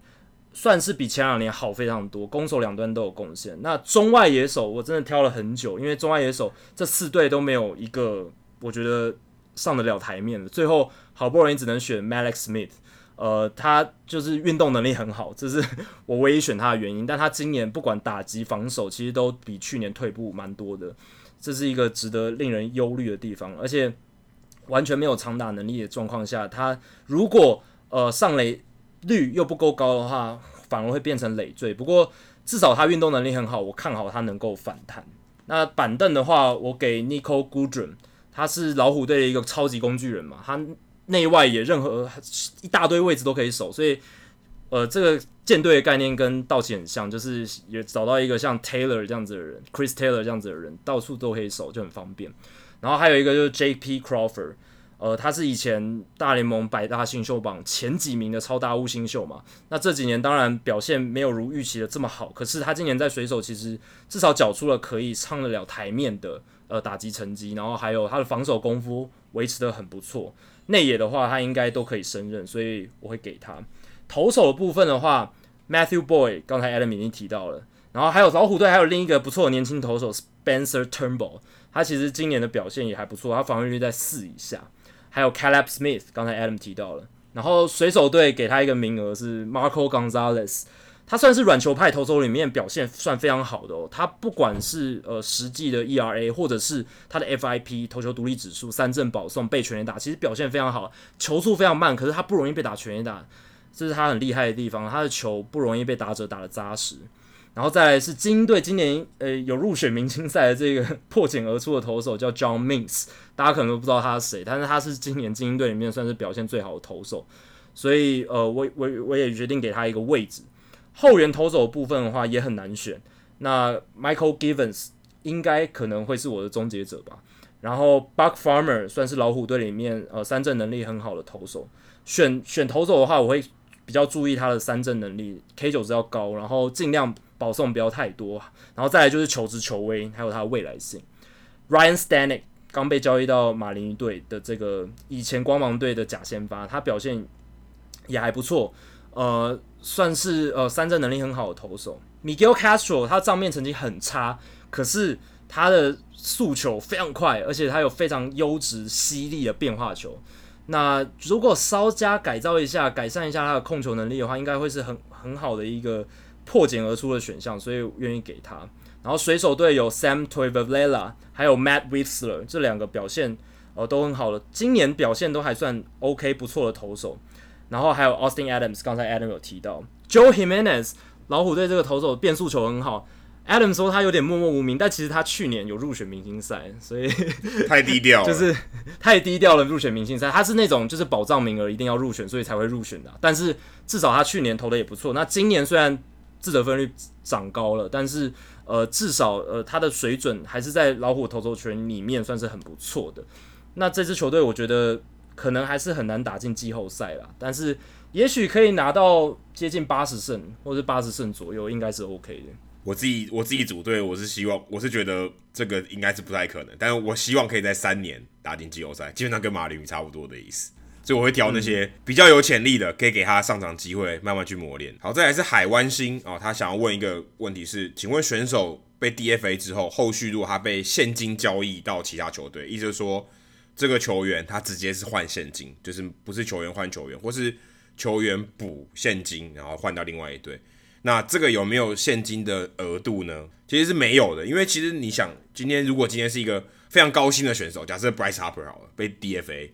算是比前两年好非常多，攻守两端都有贡献。那中外野手我真的挑了很久，因为中外野手这四队都没有一个我觉得上得了台面的。最后好不容易只能选 Mallex Smith，呃，他就是运动能力很好，这是我唯一选他的原因。但他今年不管打击防守，其实都比去年退步蛮多的，这是一个值得令人忧虑的地方。而且完全没有长打能力的状况下，他如果呃上垒。率又不够高的话，反而会变成累赘。不过至少他运动能力很好，我看好他能够反弹。那板凳的话，我给 Niko Goodrum，他是老虎队的一个超级工具人嘛，他内外也任何一大堆位置都可以守，所以呃，这个建队的概念跟道奇很像，就是也找到一个像 Taylor 这样子的人，Chris Taylor 这样子的人，到处都可以守，就很方便。然后还有一个就是 J.P. Crawford。呃，他是以前大联盟百大新秀榜前几名的超大物新秀嘛。那这几年当然表现没有如预期的这么好，可是他今年在水手其实至少缴出了可以上得了台面的呃打击成绩，然后还有他的防守功夫维持得很不错。内野的话，他应该都可以胜任，所以我会给他。投手的部分的话，Matthew Boy 刚才 Adam 已经提到了，然后还有老虎队还有另一个不错的年轻投手 Spencer Turnbull，他其实今年的表现也还不错，他防御率在四以下。还有 Caleb Smith，刚才 Adam 提到了，然后水手队给他一个名额是 Marco Gonzalez，他算是软球派投手里面表现算非常好的哦。他不管是呃实际的 ERA，或者是他的 FIP 投球独立指数、三振保送、被全垒打，其实表现非常好。球速非常慢，可是他不容易被打全垒打，这是他很厉害的地方。他的球不容易被打者打得扎实。然后再来是精英队今年呃有入选明星赛的这个 破茧而出的投手叫 John Means，大家可能都不知道他是谁，但是他是今年精英队里面算是表现最好的投手，所以呃我我我也决定给他一个位置。后援投手部分的话也很难选，那 Michael Givens 应该可能会是我的终结者吧。然后 Buck Farmer 算是老虎队里面呃三振能力很好的投手，选选投手的话我会比较注意他的三振能力，K 九值要高，然后尽量。保送不要太多，然后再来就是球质球威，还有他的未来性。Ryan Stanek 刚被交易到马林鱼队的这个以前光芒队的假先发，他表现也还不错，呃，算是呃三振能力很好的投手。Miguel Castro 他账面成绩很差，可是他的速球非常快，而且他有非常优质犀利的变化球。那如果稍加改造一下，改善一下他的控球能力的话，应该会是很很好的一个。破茧而出的选项，所以愿意给他。然后水手队有 Sam Toivola，还有 Matt Wisler 这两个表现呃都很好的，今年表现都还算 OK 不错的投手。然后还有 Austin Adams，刚才 Adam 有提到 Joe Jimenez，老虎队这个投手变速球很好。Adam 说他有点默默无名，但其实他去年有入选明星赛，所以 太低调了，就是太低调了。入选明星赛，他是那种就是保障名额一定要入选，所以才会入选的。但是至少他去年投的也不错。那今年虽然自得分率涨高了，但是呃，至少呃，他的水准还是在老虎投手群里面算是很不错的。那这支球队我觉得可能还是很难打进季后赛啦，但是也许可以拿到接近八十胜或者八十胜左右，应该是 OK 的。我自己我自己组队，我是希望，我是觉得这个应该是不太可能，但是我希望可以在三年打进季后赛，基本上跟马林鱼差不多的意思。所以我会挑那些比较有潜力的，可以给他上场机会，慢慢去磨练。好，再来是海湾星啊，他想要问一个问题是，请问选手被 DFA 之后，后续如果他被现金交易到其他球队，意思是说这个球员他直接是换现金，就是不是球员换球员，或是球员补现金，然后换到另外一队。那这个有没有现金的额度呢？其实是没有的，因为其实你想，今天如果今天是一个非常高薪的选手，假设 Bryce Harper 好了，被 DFA，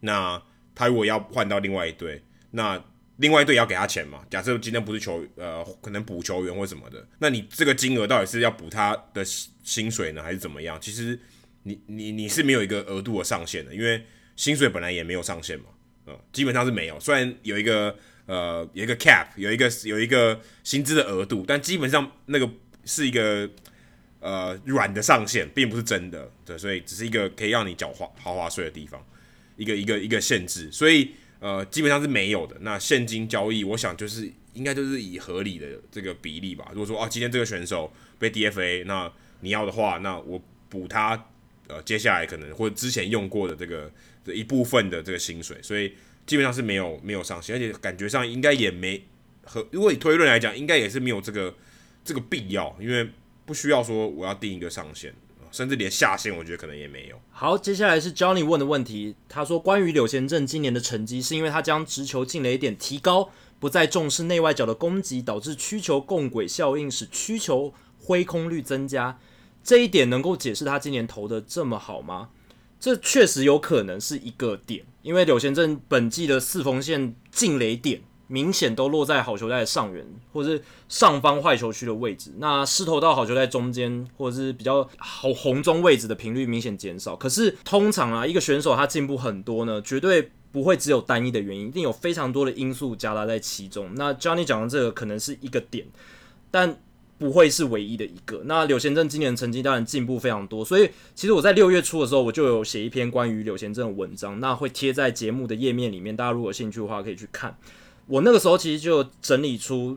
那他如果要换到另外一队，那另外一队要给他钱嘛？假设今天不是球呃，可能补球员或什么的，那你这个金额到底是要补他的薪水呢，还是怎么样？其实你你你是没有一个额度的上限的，因为薪水本来也没有上限嘛，呃，基本上是没有，虽然有一个。呃，有一个 cap，有一个有一个薪资的额度，但基本上那个是一个呃软的上限，并不是真的，对，所以只是一个可以让你缴花豪华税的地方，一个一个一个限制，所以呃基本上是没有的。那现金交易，我想就是应该就是以合理的这个比例吧。如果说啊，今天这个选手被 DFA，那你要的话，那我补他呃接下来可能或者之前用过的这个这一部分的这个薪水，所以。基本上是没有没有上限，而且感觉上应该也没和如果以推论来讲，应该也是没有这个这个必要，因为不需要说我要定一个上限，甚至连下限，我觉得可能也没有。好，接下来是 Johnny 问的问题，他说关于柳贤镇今年的成绩，是因为他将直球进垒点提高，不再重视内外角的攻击，导致曲球共轨效应使曲球挥空率增加，这一点能够解释他今年投的这么好吗？这确实有可能是一个点。因为柳贤镇本季的四缝线进雷点明显都落在好球带的上缘，或者是上方坏球区的位置。那失投到好球带中间，或者是比较好红中位置的频率明显减少。可是通常啊，一个选手他进步很多呢，绝对不会只有单一的原因，一定有非常多的因素夹杂在其中。那 Johnny 讲的这个可能是一个点，但。不会是唯一的一个。那柳贤正今年成绩当然进步非常多，所以其实我在六月初的时候，我就有写一篇关于柳贤正的文章，那会贴在节目的页面里面，大家如果有兴趣的话可以去看。我那个时候其实就整理出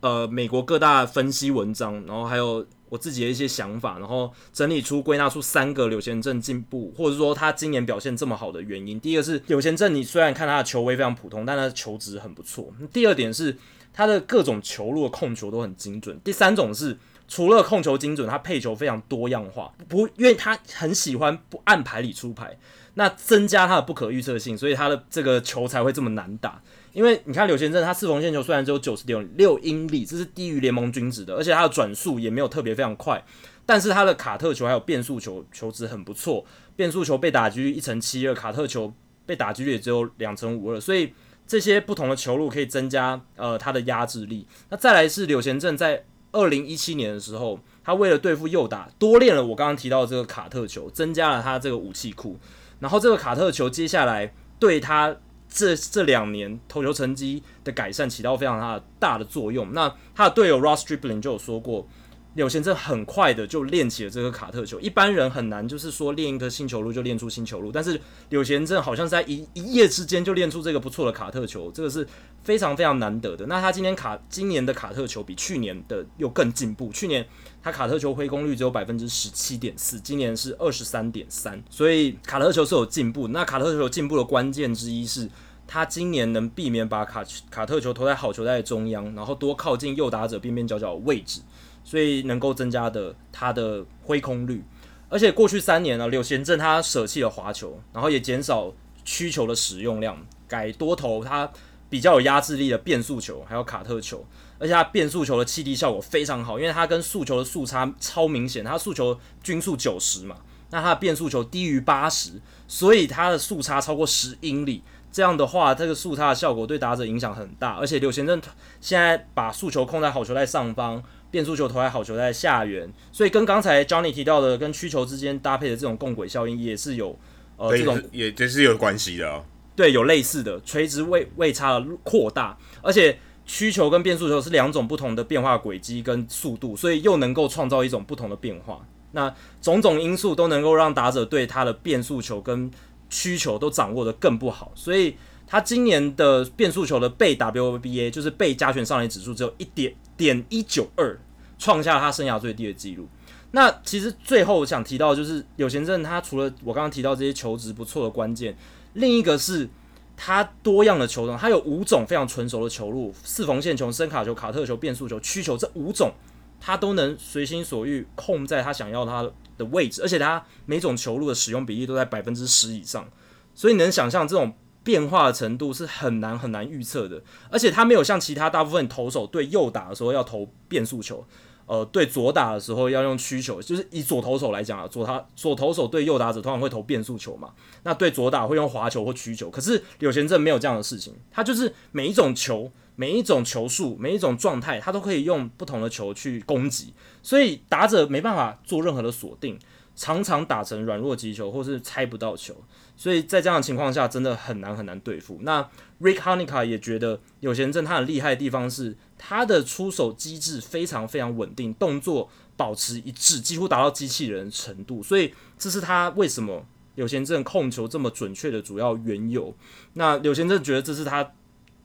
呃美国各大分析文章，然后还有我自己的一些想法，然后整理出归纳出三个柳贤正进步，或者说他今年表现这么好的原因。第一个是柳贤正，你虽然看他的球威非常普通，但他的球质很不错。第二点是。他的各种球路的控球都很精准。第三种是，除了控球精准，他配球非常多样化，不，因为他很喜欢不按牌理出牌，那增加他的不可预测性，所以他的这个球才会这么难打。因为你看柳贤镇，他四缝线球虽然只有九十点六英里，这是低于联盟均值的，而且他的转速也没有特别非常快，但是他的卡特球还有变速球球值很不错，变速球被打击率一成七二，卡特球被打击率也只有两成五二，所以。这些不同的球路可以增加呃他的压制力。那再来是柳贤镇在二零一七年的时候，他为了对付右打，多练了我刚刚提到的这个卡特球，增加了他这个武器库。然后这个卡特球接下来对他这这两年投球成绩的改善起到非常大的大的作用。那他的队友 Ross Stripling 就有说过。柳贤镇很快的就练起了这个卡特球，一般人很难，就是说练一个新球路就练出新球路，但是柳贤镇好像在一一夜之间就练出这个不错的卡特球，这个是非常非常难得的。那他今年卡今年的卡特球比去年的又更进步，去年他卡特球挥空率只有百分之十七点四，今年是二十三点三，所以卡特球是有进步。那卡特球进步的关键之一是，他今年能避免把卡卡特球投在好球带中央，然后多靠近右打者边边角角的位置。所以能够增加的他的挥空率，而且过去三年呢，柳贤镇他舍弃了滑球，然后也减少曲球的使用量，改多投他比较有压制力的变速球，还有卡特球，而且他变速球的气力效果非常好，因为他跟速球的速差超明显，他速球均速九十嘛，那他的变速球低于八十，所以他的速差超过十英里，这样的话，这个速差的效果对打者影响很大，而且柳贤镇现在把速球控在好球带上方。变速球投在好球在下缘，所以跟刚才 Johnny 提到的跟曲球之间搭配的这种共轨效应也是有呃这种也这是有关系的哦。对，有类似的垂直位位差的扩大，而且曲球跟变速球是两种不同的变化轨迹跟速度，所以又能够创造一种不同的变化。那种种因素都能够让打者对他的变速球跟曲球都掌握得更不好，所以他今年的变速球的被 WBA 就是被加权上垒指数只有一点点一九二，创下他生涯最低的纪录。那其实最后想提到，就是有贤镇他除了我刚刚提到这些球值不错的关键，另一个是他多样的球种，他有五种非常纯熟的球路，四缝线球、深卡球、卡特球、变速球、曲球这五种，他都能随心所欲控在他想要他的位置，而且他每种球路的使用比例都在百分之十以上，所以你能想象这种变化的程度是很难很难预测的，而且他没有像其他大部分投手对右打的时候要投变速球。呃，对左打的时候要用曲球，就是以左投手来讲啊，左他左投手对右打者通常会投变速球嘛，那对左打会用滑球或曲球。可是柳贤镇没有这样的事情，他就是每一种球、每一种球速、每一种状态，他都可以用不同的球去攻击，所以打者没办法做任何的锁定，常常打成软弱击球或是猜不到球。所以在这样的情况下，真的很难很难对付。那 Rick Honeycutt 也觉得柳贤镇他很厉害的地方是他的出手机制非常非常稳定，动作保持一致，几乎达到机器人程度。所以这是他为什么柳贤镇控球这么准确的主要缘由。那柳贤镇觉得这是他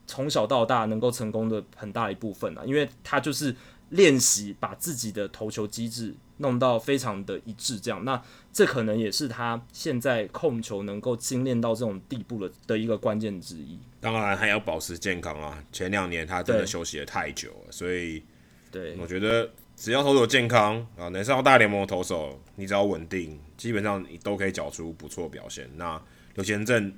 从小到大能够成功的很大一部分啊，因为他就是练习把自己的投球机制。弄到非常的一致，这样，那这可能也是他现在控球能够精炼到这种地步的的一个关键之一。当然还要保持健康啊！前两年他真的休息了太久了，所以，对，我觉得只要投手健康啊，能上到大联盟的投手，你只要稳定，基本上你都可以缴出不错表现。那刘贤正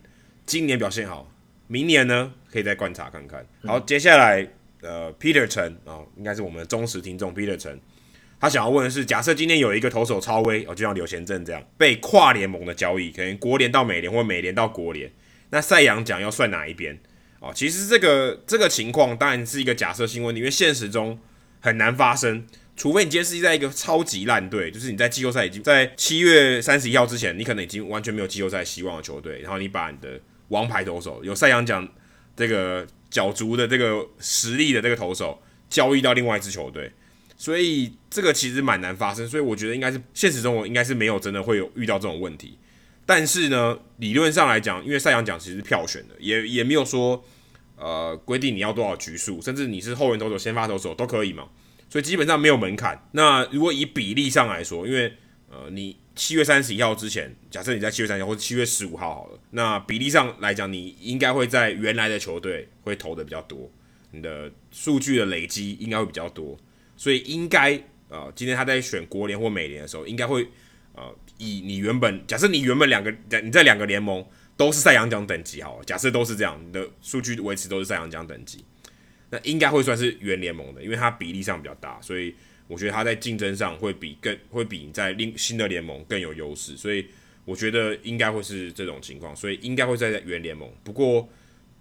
今年表现好，明年呢可以再观察看看。好，嗯、接下来呃，Peter 陈啊，应该是我们的忠实听众 Peter 陈。他想要问的是，假设今天有一个投手超威哦，就像柳贤正这样被跨联盟的交易，可能国联到美联或美联到国联，那赛扬奖要算哪一边？哦，其实这个这个情况当然是一个假设性问题，因为现实中很难发生，除非你今天是在一个超级烂队，就是你在季后赛已经在七月三十一号之前，你可能已经完全没有季后赛希望的球队，然后你把你的王牌投手有赛扬奖这个角逐的这个实力的这个投手交易到另外一支球队。所以这个其实蛮难发生，所以我觉得应该是现实中我应该是没有真的会有遇到这种问题。但是呢，理论上来讲，因为赛扬奖其实是票选的，也也没有说呃规定你要多少局数，甚至你是后援投手、先发投手都可以嘛。所以基本上没有门槛。那如果以比例上来说，因为呃你七月三十一号之前，假设你在七月三十一号或者七月十五号好了，那比例上来讲，你应该会在原来的球队会投的比较多，你的数据的累积应该会比较多。所以应该呃，今天他在选国联或美联的时候，应该会呃，以你原本假设你原本两个你在两个联盟都是赛扬奖等级好，假设都是这样，你的数据维持都是赛扬奖等级，那应该会算是原联盟的，因为它比例上比较大，所以我觉得他在竞争上会比更会比你在另新的联盟更有优势，所以我觉得应该会是这种情况，所以应该会在原联盟，不过。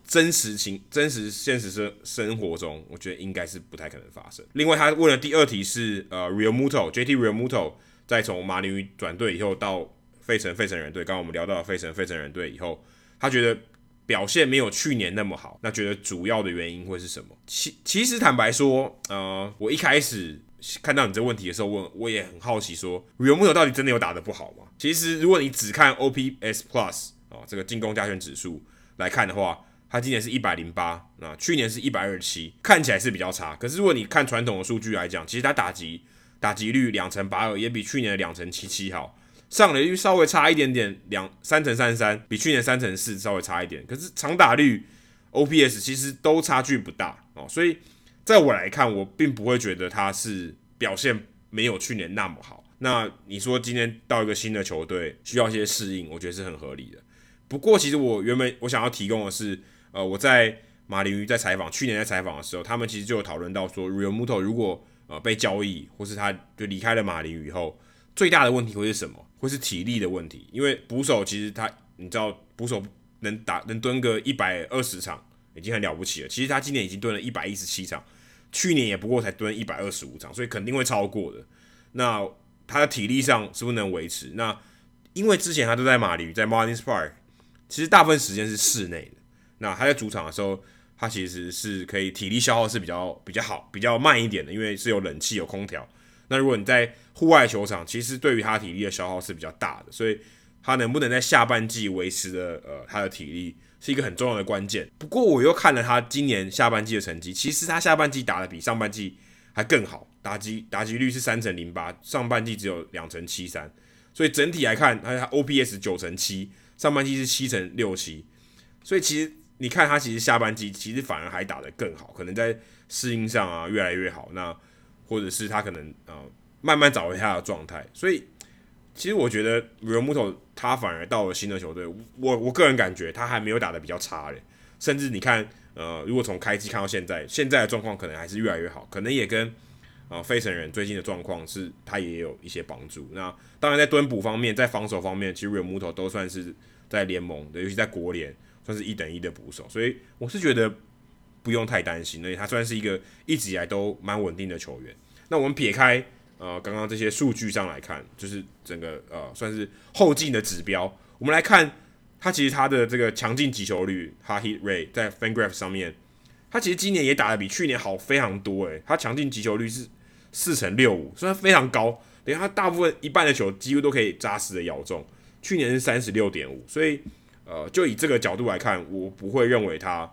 真实情、真实现实生生活中，我觉得应该是不太可能发生。另外，他问的第二题是，呃，Realmuto，JT Realmuto 在从马林鱼转队以后到费城费城人队，刚刚我们聊到费城费城人队以后，他觉得表现没有去年那么好。那觉得主要的原因会是什么？其其实坦白说，呃，我一开始看到你这个问题的时候，问我也很好奇说，Realmuto 到底真的有打得不好吗？其实，如果你只看 OPS Plus 啊、哦，这个进攻加权指数来看的话，他今年是一百零八，那去年是一百二十七，看起来是比较差。可是如果你看传统的数据来讲，其实他打击打击率两成八二，也比去年的两成七七好。上垒率稍微差一点点，两三成三三，比去年三成四稍微差一点。可是长打率、OPS 其实都差距不大哦。所以在我来看，我并不会觉得他是表现没有去年那么好。那你说今天到一个新的球队需要一些适应，我觉得是很合理的。不过其实我原本我想要提供的是。呃，我在马林鱼在采访，去年在采访的时候，他们其实就有讨论到说，Realmuto 如果呃被交易，或是他就离开了马林鱼以后，最大的问题会是什么？会是体力的问题，因为捕手其实他，你知道，捕手能打能蹲个一百二十场已经很了不起了。其实他今年已经蹲了一百一十七场，去年也不过才蹲一百二十五场，所以肯定会超过的。那他的体力上是不是能维持？那因为之前他都在马林鱼，在 Marlins Park，其实大部分时间是室内的。那他在主场的时候，他其实是可以体力消耗是比较比较好、比较慢一点的，因为是有冷气、有空调。那如果你在户外球场，其实对于他体力的消耗是比较大的，所以他能不能在下半季维持的呃他的体力是一个很重要的关键。不过我又看了他今年下半季的成绩，其实他下半季打得比上半季还更好，打击打击率是三成零八，上半季只有两成七三，所以整体来看，他 OPS 九成七，上半季是七成六七，所以其实。你看他其实下半季其实反而还打得更好，可能在适应上啊越来越好。那或者是他可能呃慢慢找回他的状态，所以其实我觉得 Realmuto 他反而到了新的球队，我我个人感觉他还没有打得比较差嘞，甚至你看呃如果从开季看到现在，现在的状况可能还是越来越好，可能也跟。啊，费城人最近的状况是，他也有一些帮助。那当然，在蹲捕方面，在防守方面，其实 Realmuto 都算是在联盟的，尤其在国联算是一等一的捕手。所以我是觉得不用太担心，因为他算是一个一直以来都蛮稳定的球员。那我们撇开呃刚刚这些数据上来看，就是整个呃算是后进的指标，我们来看他其实他的这个强劲击球率，他 Hit Rate 在 FanGraph 上面，他其实今年也打得比去年好非常多诶，他强劲击球率是。四成六五，虽然非常高，等于他大部分一半的球几乎都可以扎实的咬中。去年是三十六点五，所以呃，就以这个角度来看，我不会认为他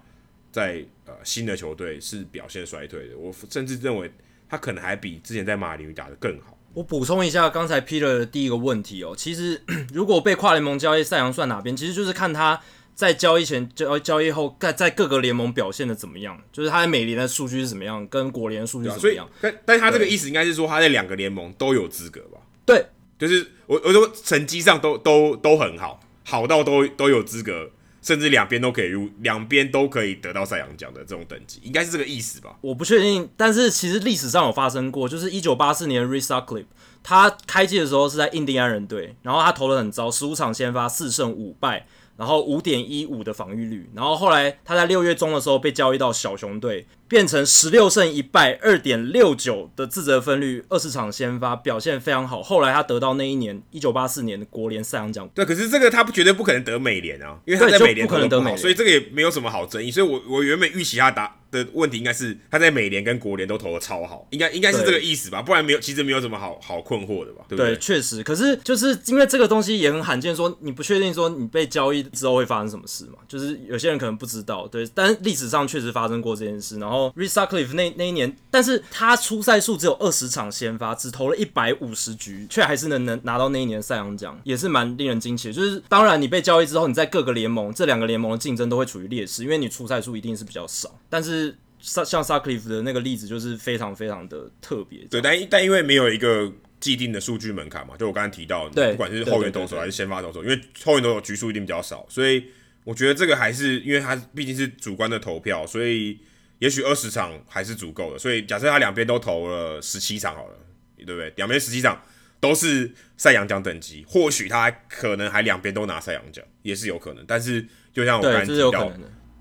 在呃新的球队是表现衰退的。我甚至认为他可能还比之前在马林鱼打得更好。我补充一下刚才 Peter 的第一个问题哦，其实 如果被跨联盟交易，赛扬算哪边？其实就是看他。在交易前、交交易后，在在各个联盟表现的怎么样？就是他在美联的数据是怎么样，跟国联的数据是怎么样？但但他这个意思应该是说他在两个联盟都有资格吧？对，就是我我说成绩上都都都很好，好到都都有资格，甚至两边都可以入，两边都可以得到赛扬奖的这种等级，应该是这个意思吧？我不确定，但是其实历史上有发生过，就是一九八四年 r e s a c l i p 他开季的时候是在印第安人队，然后他投的很糟，十五场先发四胜五败。然后五点一五的防御率，然后后来他在六月中的时候被交易到小熊队，变成十六胜一败，二点六九的自责分率，二十场先发表现非常好。后来他得到那一年一九八四年的国联赛扬奖。对，可是这个他不绝对不可能得美联啊，因为他在美联不可能得美，所以这个也没有什么好争议。所以我我原本预期他答。的问题应该是他在美联跟国联都投的超好，应该应该是这个意思吧？不然没有，其实没有什么好好困惑的吧？对不对？对，确实。可是就是因为这个东西也很罕见，说你不确定说你被交易之后会发生什么事嘛？就是有些人可能不知道，对。但历史上确实发生过这件事。然后 Reese Sutcliffe 那那一年，但是他出赛数只有二十场先发，只投了一百五十局，却还是能能拿到那一年的赛扬奖，也是蛮令人惊奇的。就是当然你被交易之后，你在各个联盟这两个联盟的竞争都会处于劣势，因为你出赛数一定是比较少，但是。像像 Sutcliffe 的那个例子就是非常非常的特别，对，但但因为没有一个既定的数据门槛嘛，就我刚才提到，对，不管是后援投手还是先发投手，因为后援投手局数一定比较少，所以我觉得这个还是因为他毕竟是主观的投票，所以也许二十场还是足够的。所以假设他两边都投了十七场好了，对不对？两边十七场都是赛扬奖等级，或许他可能还两边都拿赛扬奖，也是有可能。但是就像我刚才提到。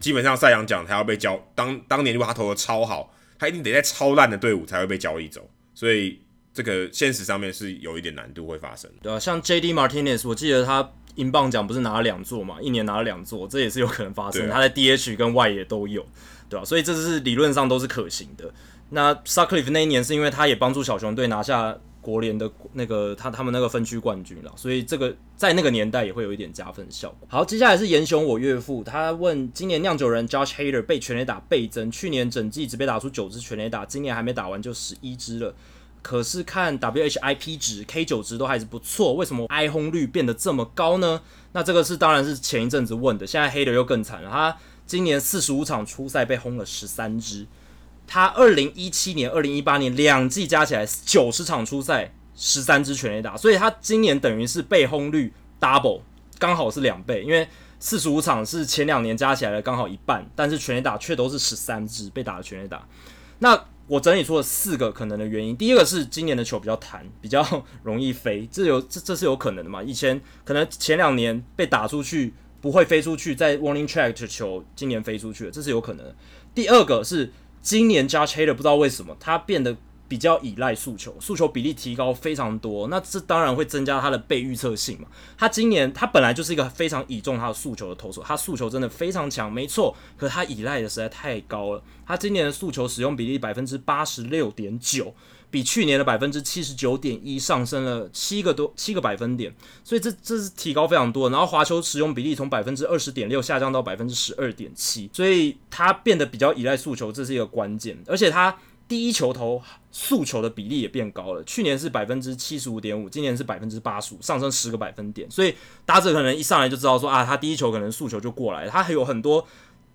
基本上赛扬奖他要被交当当年如果他投的超好，他一定得在超烂的队伍才会被交易走，所以这个现实上面是有一点难度会发生。对啊，像 J.D. Martinez，我记得他英镑奖不是拿了两座嘛，一年拿了两座，这也是有可能发生。啊、他在 D.H 跟 Y 也都有，对吧、啊？所以这是理论上都是可行的。那 Sutcliffe 那一年是因为他也帮助小熊队拿下。国联的那个他他们那个分区冠军了，所以这个在那个年代也会有一点加分效果。好，接下来是严雄我岳父，他问今年酿酒人 Josh Hader 被全垒打倍增，去年整季只被打出九支全垒打，今年还没打完就十一支了。可是看 WHIP 值 K 九值都还是不错，为什么挨轰率变得这么高呢？那这个是当然是前一阵子问的，现在 Hader 又更惨了，他今年四十五场初赛被轰了十三支。他二零一七年、二零一八年两季加起来九十场初赛，十三支全垒打，所以他今年等于是被轰率 double，刚好是两倍，因为四十五场是前两年加起来的刚好一半，但是全垒打却都是十三支被打的全垒打。那我整理出了四个可能的原因，第一个是今年的球比较弹，比较 容易飞，这有这这是有可能的嘛？以前可能前两年被打出去不会飞出去，在 warning track 的球今年飞出去了，这是有可能。第二个是。今年 Josh Hader 不知道为什么他变得比较依赖速球，速球比例提高非常多，那这当然会增加他的被预测性嘛。他今年他本来就是一个非常倚重他的速球的投手，他速球真的非常强，没错。可他依赖的实在太高了，他今年的速球使用比例百分之八十六点九。比去年的百分之七十九点一上升了七个多七个百分点，所以这这是提高非常多。然后滑球使用比例从百分之二十点六下降到百分之十二点七，所以它变得比较依赖速球，这是一个关键。而且它第一球投速球的比例也变高了，去年是百分之七十五点五，今年是百分之八十五，上升十个百分点。所以打者可能一上来就知道说啊，他第一球可能速球就过来了，他还有很多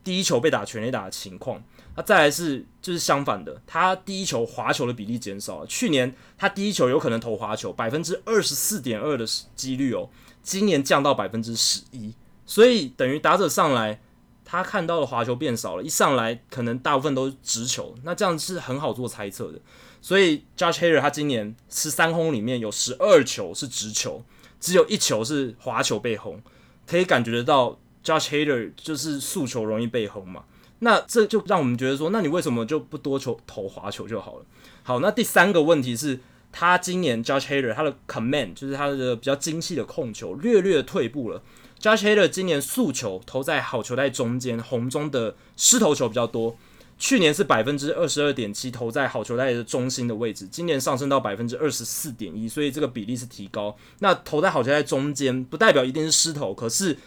第一球被打全垒打的情况。那再来是就是相反的，他第一球滑球的比例减少了。去年他第一球有可能投滑球百分之二十四点二的几率哦，今年降到百分之十一，所以等于打者上来，他看到的滑球变少了，一上来可能大部分都是直球，那这样是很好做猜测的。所以 Josh Hader 他今年十三轰里面有十二球是直球，只有一球是滑球被轰，可以感觉得到 Josh Hader 就是速球容易被轰嘛。那这就让我们觉得说，那你为什么就不多球投滑球就好了？好，那第三个问题是，他今年 Judge Hader 他的 command 就是他的比较精细的控球略略退步了。Judge Hader 今年速球投在好球带中间红中的失投球比较多，去年是百分之二十二点七投在好球带的中心的位置，今年上升到百分之二十四点一，所以这个比例是提高。那投在好球带中间不代表一定是失投，可是。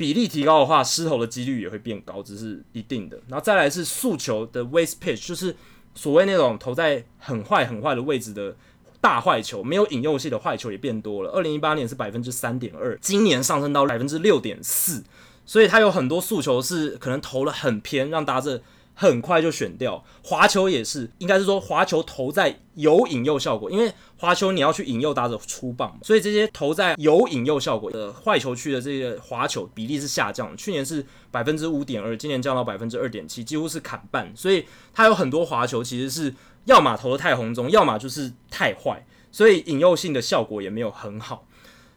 比例提高的话，失投的几率也会变高，这是一定的。然后再来是诉求的 waste pitch，就是所谓那种投在很坏很坏的位置的大坏球，没有引诱性的坏球也变多了。二零一八年是百分之三点二，今年上升到百分之六点四，所以它有很多诉求是可能投了很偏，让打者。很快就选掉，滑球也是，应该是说滑球投在有引诱效果，因为滑球你要去引诱打者出棒，所以这些投在有引诱效果的坏球区的这些滑球比例是下降，去年是百分之五点二，今年降到百分之二点七，几乎是砍半，所以它有很多滑球其实是要么投的太红中，要么就是太坏，所以引诱性的效果也没有很好。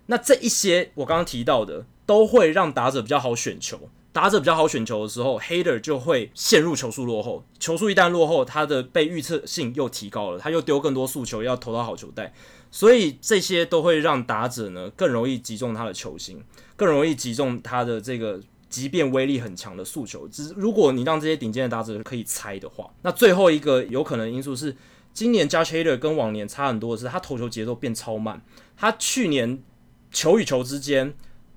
那这一些我刚刚提到的，都会让打者比较好选球。打者比较好选球的时候，Hader 就会陷入球速落后。球速一旦落后，他的被预测性又提高了，他又丢更多速球要投到好球带，所以这些都会让打者呢更容易击中他的球心，更容易击中他的这个即便威力很强的速球。只是如果你让这些顶尖的打者可以猜的话，那最后一个有可能因素是，今年 Josh Hader 跟往年差很多的是，他投球节奏变超慢。他去年球与球之间。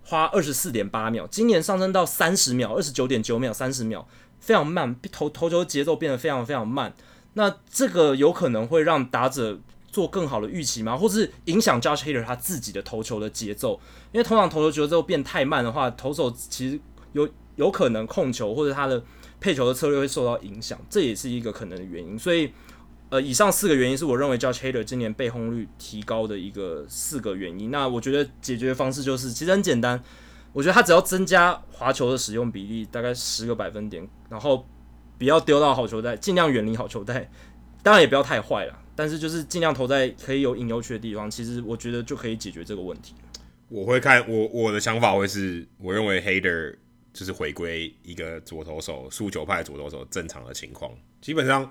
花二十四点八秒，今年上升到三十秒，二十九点九秒，三十秒，非常慢，投投球节奏变得非常非常慢。那这个有可能会让打者做更好的预期吗？或是影响 Josh Hader 他自己的投球的节奏？因为通常投球节奏变太慢的话，投手其实有有可能控球或者他的配球的策略会受到影响，这也是一个可能的原因。所以。呃，以上四个原因是我认为 Josh Hader 今年被轰率提高的一个四个原因。那我觉得解决方式就是其实很简单，我觉得他只要增加滑球的使用比例，大概十个百分点，然后不要丢到好球带，尽量远离好球带，当然也不要太坏了，但是就是尽量投在可以有引诱区的地方，其实我觉得就可以解决这个问题。我会看我我的想法会是，我认为 Hader 就是回归一个左投手速球派左投手正常的情况，基本上。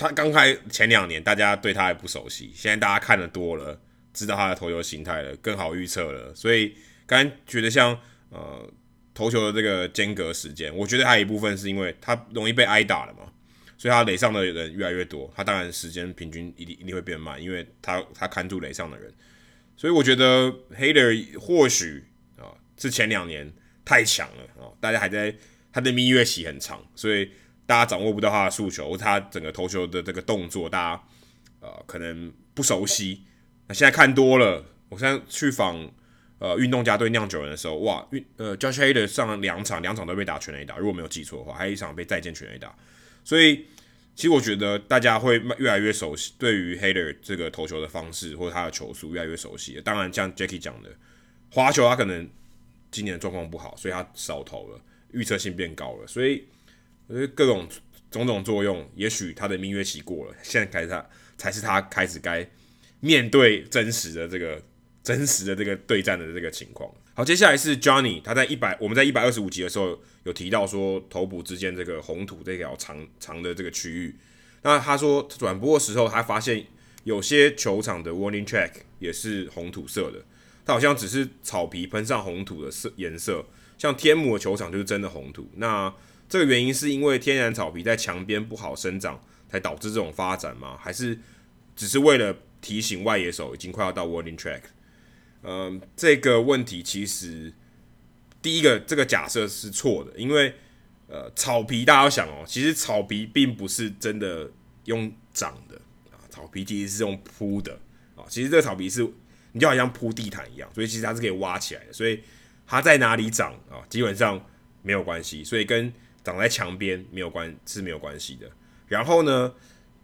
他刚开前两年，大家对他还不熟悉，现在大家看得多了，知道他的投球形态了，更好预测了。所以刚才觉得像呃投球的这个间隔时间，我觉得还有一部分是因为他容易被挨打了嘛，所以他垒上的人越来越多，他当然时间平均一定一定会变慢，因为他他看住垒上的人。所以我觉得 Hader 或许啊、是前两年太强了啊、大家还在他的蜜月期很长，所以。大家掌握不到他的速球，他整个投球的这个动作，大家呃可能不熟悉。那现在看多了，我现在去访呃运动家队酿酒人的时候，哇，运呃 Josh Hader 上两场，两场都被打全垒打，如果没有记错的话，还有一场被再见全垒打。所以其实我觉得大家会越来越熟悉，对于 Hader 这个投球的方式或者他的球速越来越熟悉。当然，像 Jackie 讲的，滑球他可能今年状况不好，所以他少投了，预测性变高了，所以。各种种种作用，也许他的蜜月期过了，现在开始他才是他开始该面对真实的这个真实的这个对战的这个情况。好，接下来是 Johnny，他在一百我们在一百二十五集的时候有提到说头部之间这个红土这条长长的这个区域，那他说转播的时候他发现有些球场的 warning track 也是红土色的，他好像只是草皮喷上红土的色颜色，像天母的球场就是真的红土。那这个原因是因为天然草皮在墙边不好生长，才导致这种发展吗？还是只是为了提醒外野手已经快要到 warning track？嗯，这个问题其实第一个这个假设是错的，因为呃草皮大家想哦，其实草皮并不是真的用长的啊，草皮其实是用铺的啊，其实这个草皮是你就好像铺地毯一样，所以其实它是可以挖起来的，所以它在哪里长啊，基本上。没有关系，所以跟长在墙边没有关是没有关系的。然后呢，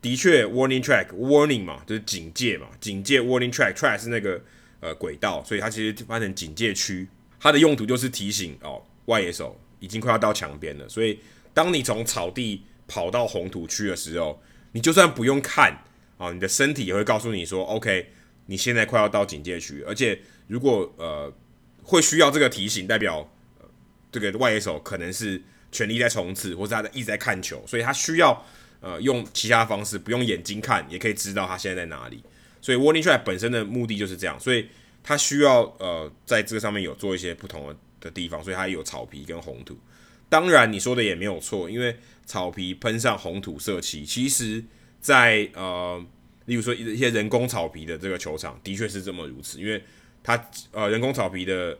的确，warning track，warning 嘛，就是警戒嘛，警戒 warning track，track 是那个呃轨道，所以它其实翻成警戒区，它的用途就是提醒哦，外野手已经快要到墙边了。所以当你从草地跑到红土区的时候，你就算不用看啊、你的身体也会告诉你说，OK，你现在快要到警戒区，而且如果呃会需要这个提醒，代表、呃、这个外野手可能是全力在冲刺，或者他在一直在看球，所以他需要呃用其他方式，不用眼睛看也可以知道他现在在哪里。所以 warning track 本身的目的就是这样，所以他需要呃在这个上面有做一些不同的的地方，所以它有草皮跟红土。当然你说的也没有错，因为草皮喷上红土色漆，其实在呃，例如说一些人工草皮的这个球场，的确是这么如此。因为它呃人工草皮的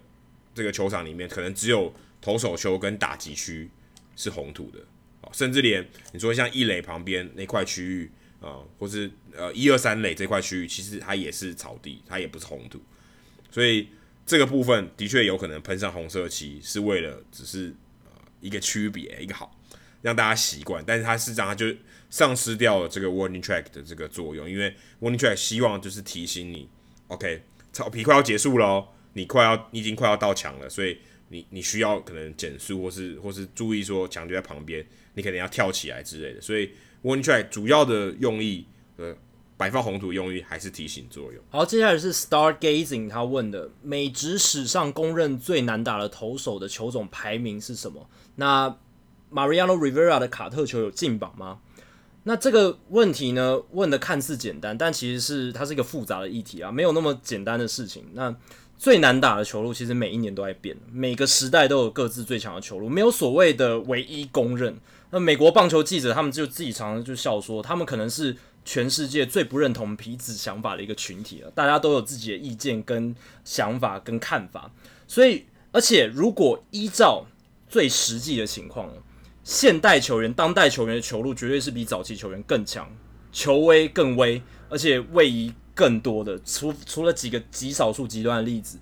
这个球场里面，可能只有投手球跟打击区是红土的，甚至连你说像一垒旁边那块区域啊、或是呃一二三垒这块区域，其实它也是草地，它也不是红土。所以这个部分的确有可能喷上红色漆，是为了只是呃一个区别，一个好。让大家习惯，但是它事实上它就丧失掉了这个 warning track 的这个作用，因为 warning track 希望就是提醒你，OK，草皮快要结束了，你快要你已经快要到墙了，所以你你需要可能减速或是或是注意说墙就在旁边，你可能要跳起来之类的。所以 warning track 主要的用意，呃，摆放红土用意还是提醒作用。好，接下来是 Stargazing 他问的，美职史上公认最难打的投手的球种排名是什么？那 Mariano Rivera 的卡特球有进榜吗？那这个问题呢，问的看似简单，但其实是它是一个复杂的议题啊，没有那么简单的事情。那最难打的球路，其实每一年都在变，每个时代都有各自最强的球路，没有所谓的唯一公认。那美国棒球记者他们就自己常常就笑说，他们可能是全世界最不认同皮子想法的一个群体了，大家都有自己的意见跟想法跟看法。所以，而且如果依照最实际的情况现代球员、当代球员的球路绝对是比早期球员更强，球威更威，而且位移更多的。除除了几个极少数极端的例子，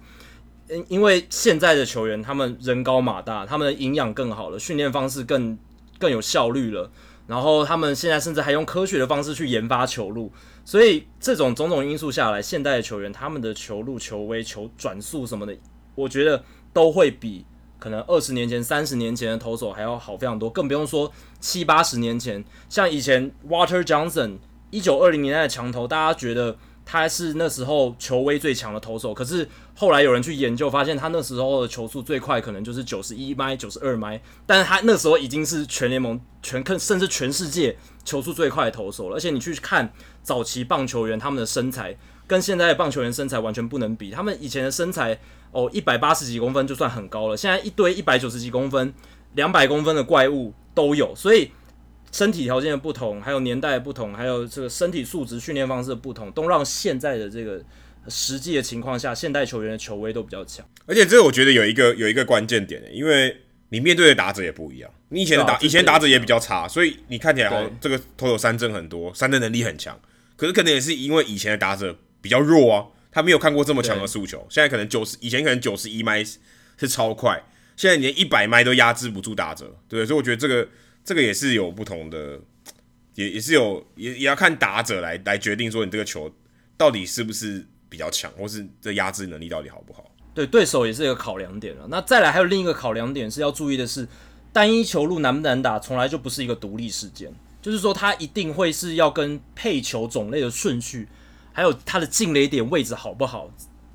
因因为现在的球员他们人高马大，他们的营养更好了，训练方式更更有效率了，然后他们现在甚至还用科学的方式去研发球路，所以这种种种因素下来，现代的球员他们的球路、球威、球转速什么的，我觉得都会比。可能二十年前、三十年前的投手还要好非常多，更不用说七八十年前，像以前 Water Johnson，一九二零年代的强投，大家觉得他是那时候球威最强的投手。可是后来有人去研究，发现他那时候的球速最快可能就是九十一迈、九十二迈，但是他那时候已经是全联盟、全甚至全世界球速最快的投手了。而且你去看早期棒球员他们的身材，跟现在的棒球员身材完全不能比，他们以前的身材。哦，一百八十几公分就算很高了。现在一堆一百九十几公分、两百公分的怪物都有，所以身体条件的不同，还有年代的不同，还有这个身体素质、训练方式的不同，都让现在的这个实际的情况下，现代球员的球威都比较强。而且这个我觉得有一个有一个关键点，因为你面对的打者也不一样。你以前的打、以前打者也比较差，所以你看起来好像这个投手三振很多，三振能力很强，可是可能也是因为以前的打者比较弱啊。他没有看过这么强的速球，现在可能九十，以前可能九十一迈是超快，现在连一百迈都压制不住打者，对，所以我觉得这个这个也是有不同的，也也是有也也要看打者来来决定说你这个球到底是不是比较强，或是这压制能力到底好不好。对，对手也是一个考量点了。那再来还有另一个考量点是要注意的是，单一球路难不难打，从来就不是一个独立事件，就是说它一定会是要跟配球种类的顺序。还有它的进垒点位置好不好，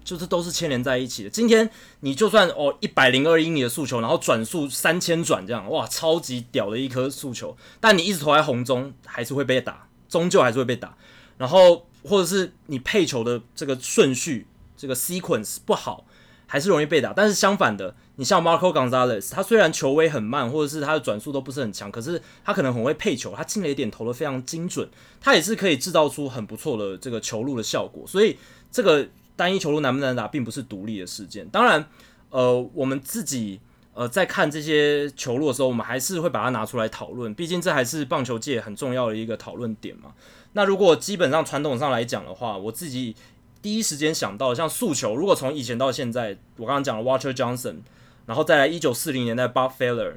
就是都是牵连在一起的。今天你就算哦一百零二英里的速球，然后转速三千转这样，哇，超级屌的一颗速球，但你一直投在红中，还是会被打，终究还是会被打。然后或者是你配球的这个顺序，这个 sequence 不好。还是容易被打，但是相反的，你像 Marco Gonzalez，他虽然球威很慢，或者是他的转速都不是很强，可是他可能很会配球，他进了一点投得非常精准，他也是可以制造出很不错的这个球路的效果。所以这个单一球路难不难打，并不是独立的事件。当然，呃，我们自己呃在看这些球路的时候，我们还是会把它拿出来讨论，毕竟这还是棒球界很重要的一个讨论点嘛。那如果基本上传统上来讲的话，我自己。第一时间想到像速球，如果从以前到现在，我刚刚讲了 Walter Johnson，然后再来一九四零年代 Bob Feller，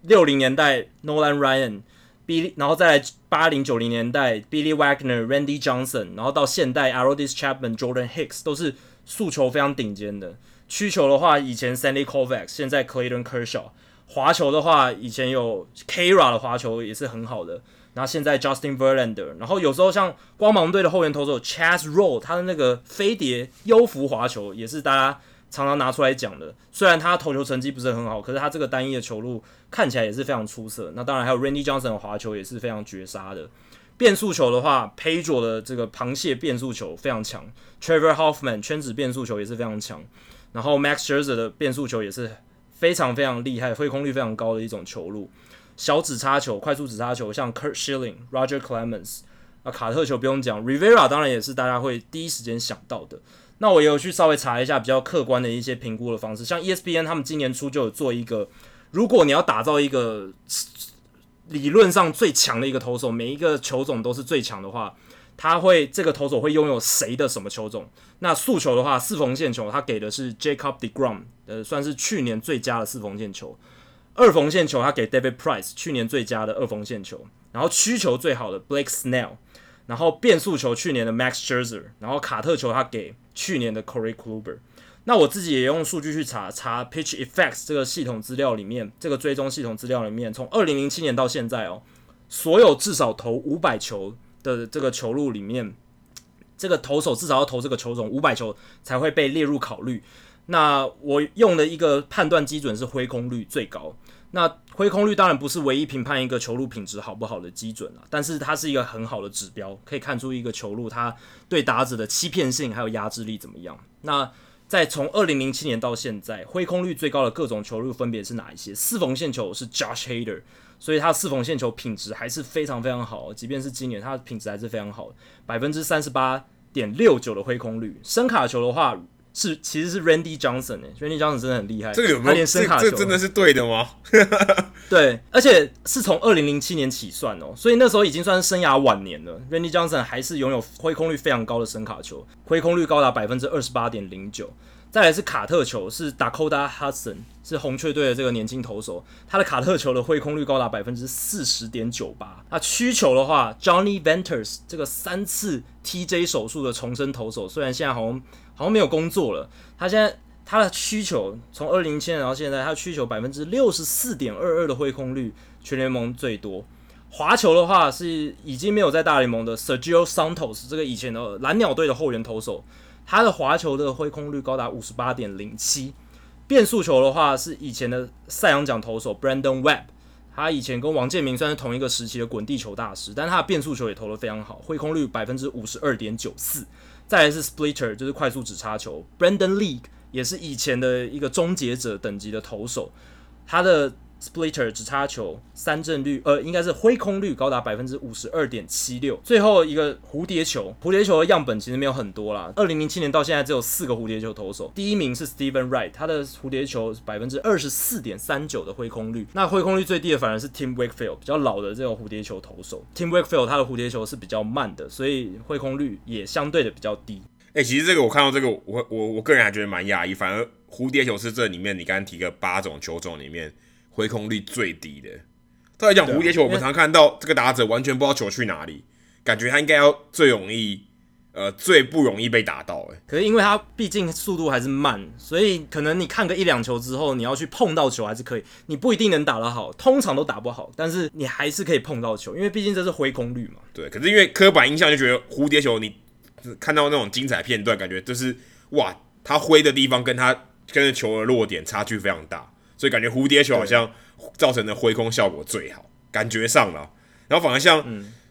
六零年代 Nolan Ryan。B，然后再来八零九零年代，Billy Wagner、Randy Johnson，然后到现代 a r o d i s Chapman、Jordan Hicks 都是速球非常顶尖的。曲球的话，以前 Sandy Koufax，现在 Clayton Kershaw。滑球的话，以前有 Kira 的滑球也是很好的。然后现在 Justin Verlander，然后有时候像光芒队的后援投手 Chas Roll，他的那个飞碟幽浮滑球也是大家常常拿出来讲的。虽然他投球成绩不是很好，可是他这个单一的球路。看起来也是非常出色。那当然还有 Randy Johnson 的滑球也是非常绝杀的。变速球的话，Pedro 的这个螃蟹变速球非常强。Trevor Hoffman 圈子变速球也是非常强。然后 Max Scherzer 的变速球也是非常非常厉害，挥空率非常高的一种球路。小指叉球、快速指叉球，像 Curt Schilling、Roger Clemens 啊，卡特球不用讲，Rivera 当然也是大家会第一时间想到的。那我也有去稍微查一下比较客观的一些评估的方式，像 ESPN 他们今年初就有做一个。如果你要打造一个理论上最强的一个投手，每一个球种都是最强的话，他会这个投手会拥有谁的什么球种？那速球的话，四缝线球他给的是 Jacob deGrom，呃，算是去年最佳的四缝线球。二缝线球他给 David Price，去年最佳的二缝线球。然后曲球最好的 Blake Snell，然后变速球去年的 Max Scherzer，然后卡特球他给去年的 Corey Kluber。那我自己也用数据去查查 Pitch Effects 这个系统资料里面，这个追踪系统资料里面，从二零零七年到现在哦，所有至少投五百球的这个球路里面，这个投手至少要投这个球种五百球才会被列入考虑。那我用的一个判断基准是挥空率最高。那挥空率当然不是唯一评判一个球路品质好不好的基准了，但是它是一个很好的指标，可以看出一个球路它对打者的欺骗性还有压制力怎么样。那在从二零零七年到现在，挥空率最高的各种球路分别是哪一些？四缝线球是 Josh Hader，所以他四缝线球品质还是非常非常好，即便是今年，它的品质还是非常好，百分之三十八点六九的挥空率。伸卡球的话是其实是 Randy Johnson 诶，Randy Johnson 真的很厉害，这个有没有？他连伸卡球这，这真的是对的吗？对，而且是从二零零七年起算哦，所以那时候已经算是生涯晚年了。Randy Johnson 还是拥有挥空率非常高的伸卡球，挥空率高达百分之二十八点零九。再来是卡特球，是 Dakota Hudson，是红雀队的这个年轻投手，他的卡特球的挥空率高达百分之四十点九八。那曲球的话，Johnny Venters 这个三次 TJ 手术的重生投手，虽然现在好像好像没有工作了，他现在他的需求从二零一七年到现在，他的曲球百分之六十四点二二的挥空率，全联盟最多。滑球的话是已经没有在大联盟的 Sergio Santos，这个以前的蓝鸟队的后援投手。他的滑球的挥空率高达五十八点零七，变速球的话是以前的赛扬奖投手 Brandon Webb，他以前跟王建民算是同一个时期的滚地球大师，但他的变速球也投得非常好，挥空率百分之五十二点九四。再来是 Splitter，就是快速指插球，Brandon League 也是以前的一个终结者等级的投手，他的。Splitter 直插球三振率，呃，应该是挥空率高达百分之五十二点七六。最后一个蝴蝶球，蝴蝶球的样本其实没有很多啦。二零零七年到现在只有四个蝴蝶球投手，第一名是 Steven Wright，他的蝴蝶球百分之二十四点三九的挥空率。那挥空率最低的反而是 Tim Wakefield，比较老的这种蝴蝶球投手。Tim Wakefield 他的蝴蝶球是比较慢的，所以挥空率也相对的比较低。哎、其实这个我看到这个，我我我个人还觉得蛮讶异。反而蝴蝶球是这里面你刚刚提个八种球种里面。挥空率最低的，再来讲蝴蝶球，我们常看到这个打者完全不知道球去哪里，感觉他应该要最容易，呃，最不容易被打到。哎，可是因为他毕竟速度还是慢，所以可能你看个一两球之后，你要去碰到球还是可以，你不一定能打得好，通常都打不好，但是你还是可以碰到球，因为毕竟这是挥空率嘛。对，可是因为刻板印象就觉得蝴蝶球，你看到那种精彩片段，感觉就是哇，他挥的地方跟他跟着球的落点差距非常大。所以感觉蝴蝶球好像造成的挥空效果最好，感觉上了。然后反而像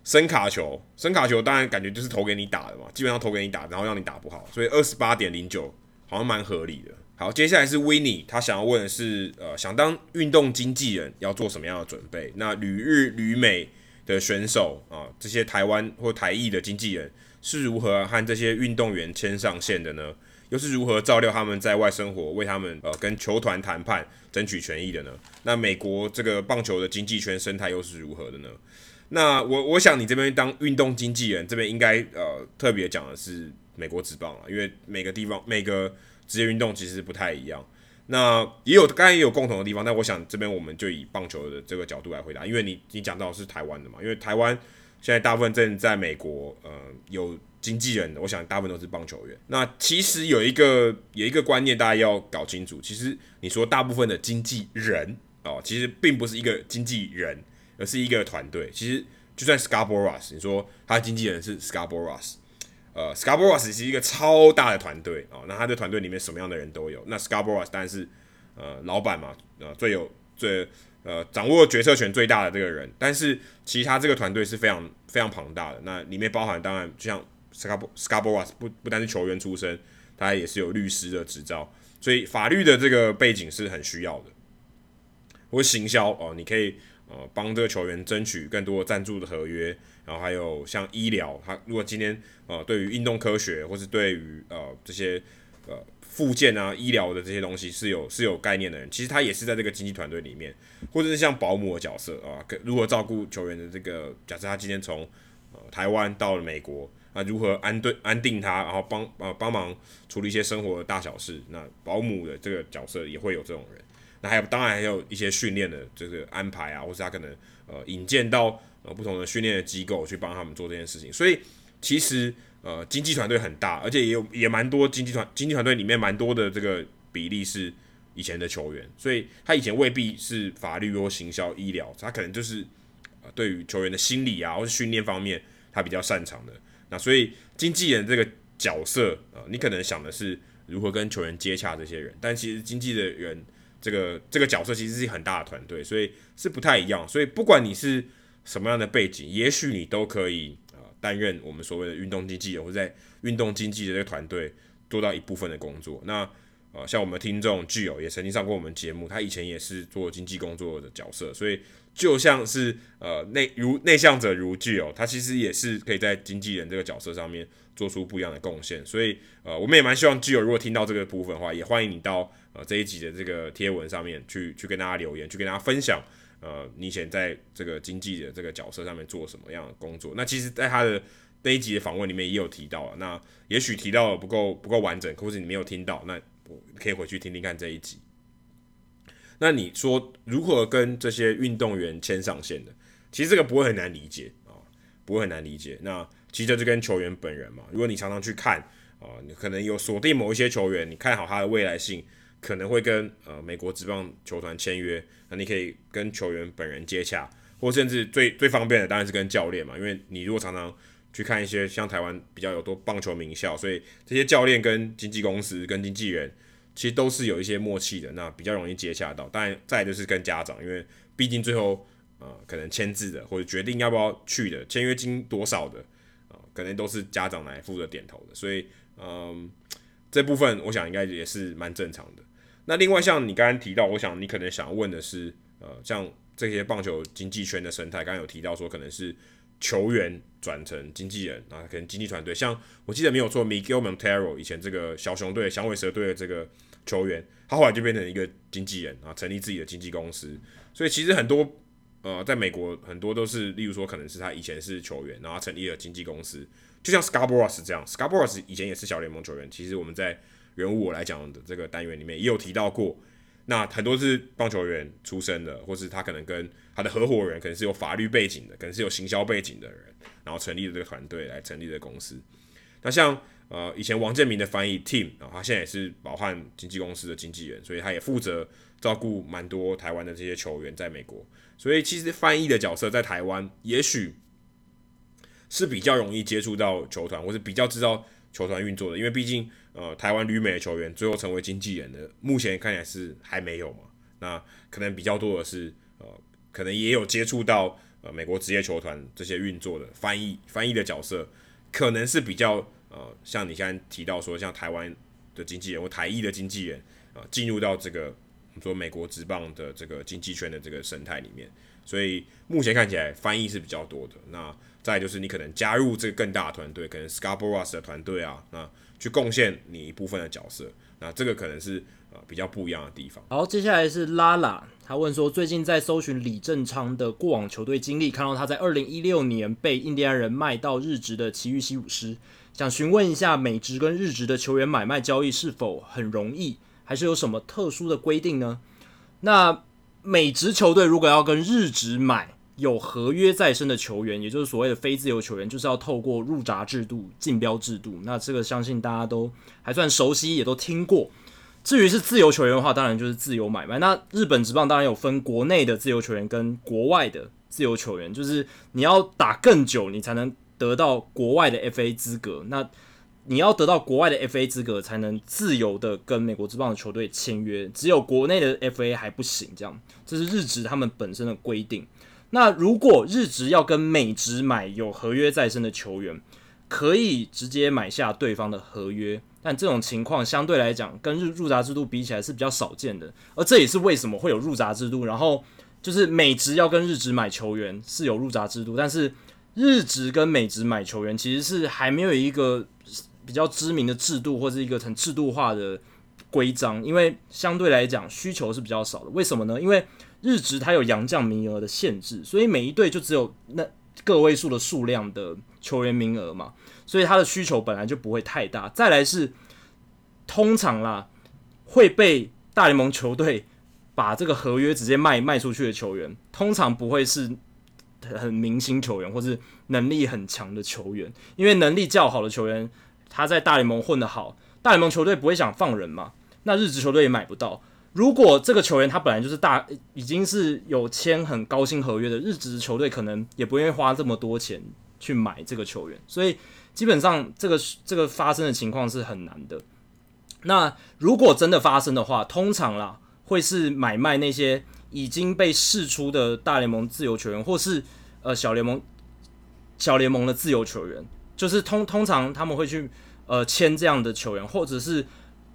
声卡球，伸卡球当然感觉就是投给你打的嘛，基本上投给你打，然后让你打不好。所以二十八点零九好像蛮合理的。好，接下来是 Winnie，他想要问的是，呃，想当运动经纪人要做什么样的准备？那旅日旅美的选手啊，这些台湾或台裔的经纪人是如何和这些运动员牵上线的呢？又是如何照料他们在外生活，为他们呃跟球团谈判争取权益的呢？那美国这个棒球的经济圈生态又是如何的呢？那我我想你这边当运动经纪人，这边应该呃特别讲的是美国职棒啊，因为每个地方每个职业运动其实不太一样。那也有刚才也有共同的地方，但我想这边我们就以棒球的这个角度来回答，因为你你讲到是台湾的嘛，因为台湾现在大部分正在美国，呃，有经纪人的，我想大部分都是棒球员。那其实有一个有一个观念大家要搞清楚，其实你说大部分的经纪人哦，其实并不是一个经纪人，而是一个团队。其实就算 Scarboroughs，你说他的经纪人是 Scarboroughs，。呃，Scarboroughs 是一个超大的团队哦，那他的团队里面什么样的人都有。那 Scarboroughs 当然是呃老板嘛，呃最有最呃掌握决策权最大的这个人。但是其他这个团队是非常非常庞大的，那里面包含当然就像 SCARBO SCARBO，不不单是球员出身，他也是有律师的执照，所以法律的这个背景是很需要的。或行销哦，你可以呃帮这个球员争取更多赞助的合约。然后还有像医疗，他如果今天呃对于运动科学或是对于呃这些附件啊医疗的这些东西是有是有概念的人，其实他也是在这个经纪团队里面，或者是像保姆的角色啊，如何照顾球员的这个，假设他今天从呃台湾到了美国啊，如何安顿安定他，然后帮呃帮忙处理一些生活的大小事，那保姆的这个角色也会有这种人。那还有当然还有一些训练的这个安排啊，或是他可能呃引荐到。呃，不同的训练的机构去帮他们做这件事情，所以其实呃，经纪团队很大，而且也有也蛮多经纪团经纪团队里面蛮多的这个比例是以前的球员，所以他以前未必是法律或行销、医疗，他可能就是呃，对于球员的心理啊或是训练方面，他比较擅长的。那所以经纪人这个角色，呃，你可能想的是如何跟球员接洽这些人，但其实经纪的人这个这个角色其实是很大的团队，所以是不太一样。所以不管你是什么样的背景，也许你都可以担任我们所谓的运动经纪人，或者在运动经纪的这个团队做到一部分的工作。那呃，像我们听众具有也曾经上过我们节目，他以前也是做经纪工作的角色，所以就像是呃内如内向者如具有，他其实也是可以在经纪人这个角色上面做出不一样的贡献。所以呃，我们也蛮希望具有如果听到这个部分的话，也欢迎你到呃这一集的这个贴文上面去去跟大家留言，去跟大家分享。呃，你以前在这个经纪的这个角色上面做什么样的工作？那其实，在他的那一集的访问里面也有提到啊。那也许提到的不够不够完整，或是你没有听到，那我可以回去听听看这一集。那你说如何跟这些运动员牵上线的？其实这个不会很难理解啊，不会很难理解。那其实就跟球员本人嘛。如果你常常去看啊，你可能有锁定某一些球员，你看好他的未来性。可能会跟呃美国职棒球团签约，那你可以跟球员本人接洽，或甚至最最方便的当然是跟教练嘛，因为你如果常常去看一些像台湾比较有多棒球名校，所以这些教练跟经纪公司跟经纪人其实都是有一些默契的，那比较容易接洽到。当然再就是跟家长，因为毕竟最后呃可能签字的或者决定要不要去的签约金多少的啊、呃，可能都是家长来负责点头的，所以嗯、这部分我想应该也是蛮正常的。那另外像你刚刚提到，我想你可能想问的是，呃，像这些棒球经纪圈的生态，刚刚有提到说可能是球员转成经纪人啊，可能经纪团队，像我记得没有错，Miguel Montero 以前这个小熊队、响尾蛇队的这个球员，他后来就变成一个经纪人啊，成立自己的经纪公司。所以其实很多呃，在美国很多都是，例如说可能是他以前是球员，然后成立了经纪公司，就像 Scarboroughs 这样，Scarboroughs 以前也是小联盟球员。其实我们在人物我来讲的这个单元里面也有提到过，那很多是棒球员出身的，或是他可能跟他的合伙人可能是有法律背景的，可能是有行销背景的人，然后成立了这个团队来成立的公司。那像呃以前王建民的翻译 Tim 啊，他现在也是宝汉经纪公司的经纪人，所以他也负责照顾蛮多台湾的这些球员在美国。所以其实翻译的角色在台湾也许是比较容易接触到球团，或是比较知道球团运作的，因为毕竟。呃，台湾旅美的球员最后成为经纪人的，目前看起来是还没有嘛？那可能比较多的是，呃，可能也有接触到呃美国职业球团这些运作的翻译翻译的角色，可能是比较呃，像你刚才提到说，像台湾的经纪人或台裔的经纪人啊，进、入到这个我们说美国职棒的这个经纪圈的这个生态里面，所以目前看起来翻译是比较多的。那再就是你可能加入这个更大的团队，可能 Scarborough 的团队啊，那。去贡献你一部分的角色，那这个可能是呃比较不一样的地方。好，接下来是拉拉，他问说，最近在搜寻李正昌的过往球队经历，看到他在二零一六年被印第安人卖到日职的奇遇西武师，想询问一下美职跟日职的球员买卖交易是否很容易，还是有什么特殊的规定呢？那美职球队如果要跟日职买有合约在身的球员，也就是所谓的非自由球员，就是要透过入闸制度、竞标制度。那这个相信大家都还算熟悉，也都听过。至于是自由球员的话，当然就是自由买卖。那日本职棒当然有分国内的自由球员跟国外的自由球员，就是你要打更久，你才能得到国外的 FA 资格。那你要得到国外的 FA 资格，才能自由的跟美国职棒的球队签约，只有国内的 FA 还不行。这样，这是日职他们本身的规定。那如果日职要跟美职买有合约在身的球员，可以直接买下对方的合约，但这种情况相对来讲，跟日入闸制度比起来是比较少见的。而这也是为什么会有入闸制度。然后就是美职要跟日职买球员是有入闸制度，但是日职跟美职买球员其实是还没有一个。比较知名的制度或是一个很制度化的规章，因为相对来讲需求是比较少的。为什么呢？因为日职它有洋将名额的限制，所以每一队就只有那个位数的数量的球员名额嘛，所以它的需求本来就不会太大。再来是通常啦，会被大联盟球队把这个合约直接卖卖出去的球员，通常不会是很明星球员或是能力很强的球员，因为能力较好的球员。他在大联盟混得好，大联盟球队不会想放人嘛？那日职球队也买不到。如果这个球员他本来就是大，已经是有签很高薪合约的，日职球队可能也不愿意花这么多钱去买这个球员。所以基本上这个这个发生的情况是很难的。那如果真的发生的话，通常啦会是买卖那些已经被释出的大联盟自由球员，或是呃小联盟小联盟的自由球员。就是通通常他们会去呃签这样的球员，或者是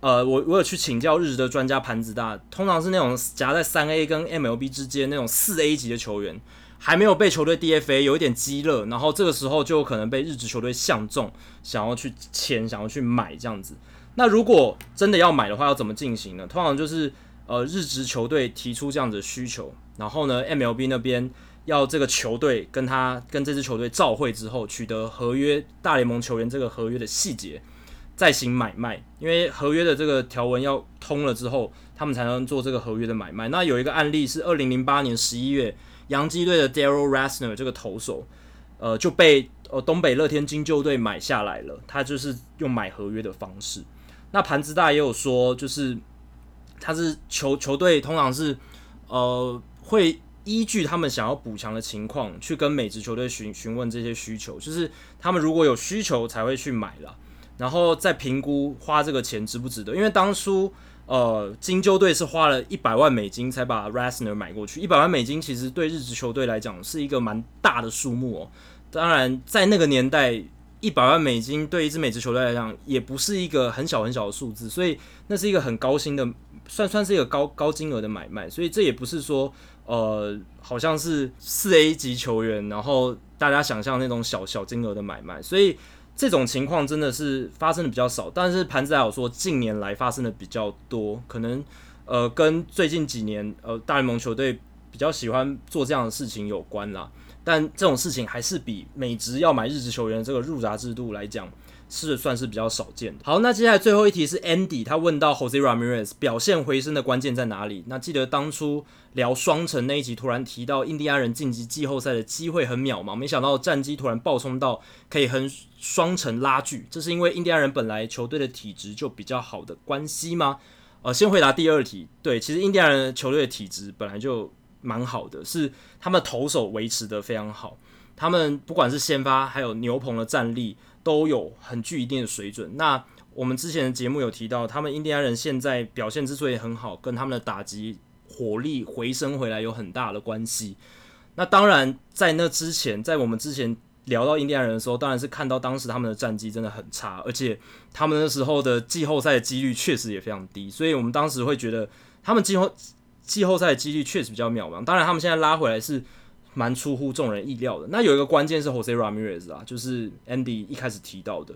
呃我我有去请教日职的专家盘子大，通常是那种夹在三 A 跟 MLB 之间那种四 A 级的球员，还没有被球队 DFA，有一点鸡肋，然后这个时候就有可能被日职球队相中，想要去签，想要去买这样子。那如果真的要买的话，要怎么进行呢？通常就是呃日职球队提出这样子的需求，然后呢 MLB 那边。要这个球队跟他跟这支球队照会之后，取得合约大联盟球员这个合约的细节，再行买卖。因为合约的这个条文要通了之后，他们才能做这个合约的买卖。那有一个案例是二零零八年十一月，洋基队的 Daryl Rasner 这个投手，呃，就被呃东北乐天金鷲队买下来了。他就是用买合约的方式。那盘子大也有说，就是他是球球队通常是呃会。依据他们想要补强的情况，去跟美职球队询询问这些需求，就是他们如果有需求才会去买了，然后再评估花这个钱值不值得。因为当初呃金鷲队是花了一百万美金才把 Rasner 买过去，一百万美金其实对日职球队来讲是一个蛮大的数目哦。当然在那个年代，一百万美金对一支美职球队来讲也不是一个很小很小的数字，所以那是一个很高薪的，算算是一个高高金额的买卖，所以这也不是说。呃，好像是四 A 级球员，然后大家想象那种小小金额的买卖，所以这种情况真的是发生的比较少。但是盘子还有说，近年来发生的比较多，可能呃跟最近几年呃大联盟球队比较喜欢做这样的事情有关啦。但这种事情还是比美职要买日职球员这个入闸制度来讲。是算是比较少见的。好，那接下来最后一题是 Andy，他问到 Jose Ramirez 表现回升的关键在哪里？那记得当初聊双城那一集，突然提到印第安人晋级季后赛的机会很渺茫，没想到战绩突然暴冲到可以和双城拉锯，这是因为印第安人本来球队的体质就比较好的关系吗？呃，先回答第二题，对，其实印第安人球队的体质本来就蛮好的，是他们投手维持得非常好，他们不管是先发还有牛棚的战力。都有很具一定的水准。那我们之前的节目有提到，他们印第安人现在表现之所以很好，跟他们的打击火力回升回来有很大的关系。那当然，在那之前，在我们之前聊到印第安人的时候，当然是看到当时他们的战绩真的很差，而且他们那时候的季后赛的几率确实也非常低。所以我们当时会觉得，他们季后季后赛的几率确实比较渺茫。当然，他们现在拉回来是。蛮出乎众人意料的。那有一个关键是 Jose Ramirez 啊，就是 Andy 一开始提到的。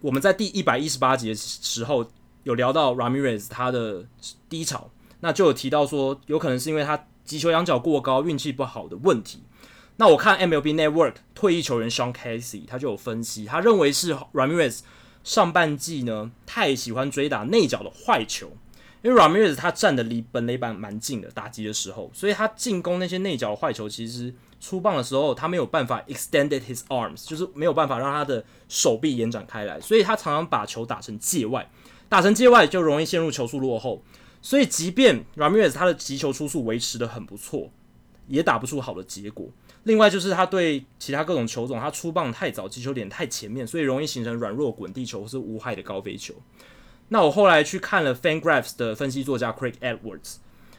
我们在第一百一十八集的时候有聊到 Ramirez 他的低潮，那就有提到说，有可能是因为他击球仰角过高、运气不好的问题。那我看 MLB Network 退役球员 Sean Casey 他就有分析，他认为是 Ramirez 上半季呢太喜欢追打内角的坏球，因为 Ramirez 他站的离本垒板蛮近的，打击的时候，所以他进攻那些内角的坏球，其实出棒的时候他没有办法 extended his arms，就是没有办法让他的手臂延展开来，所以他常常把球打成界外，打成界外就容易陷入球速落后。所以即便 Ramirez 他的击球出速维持得很不错，也打不出好的结果。另外就是他对其他各种球种，他出棒太早，击球点太前面，所以容易形成软弱滚地球或是无害的高飞球。那我后来去看了 FanGraphs 的分析作家 Craig Edwards，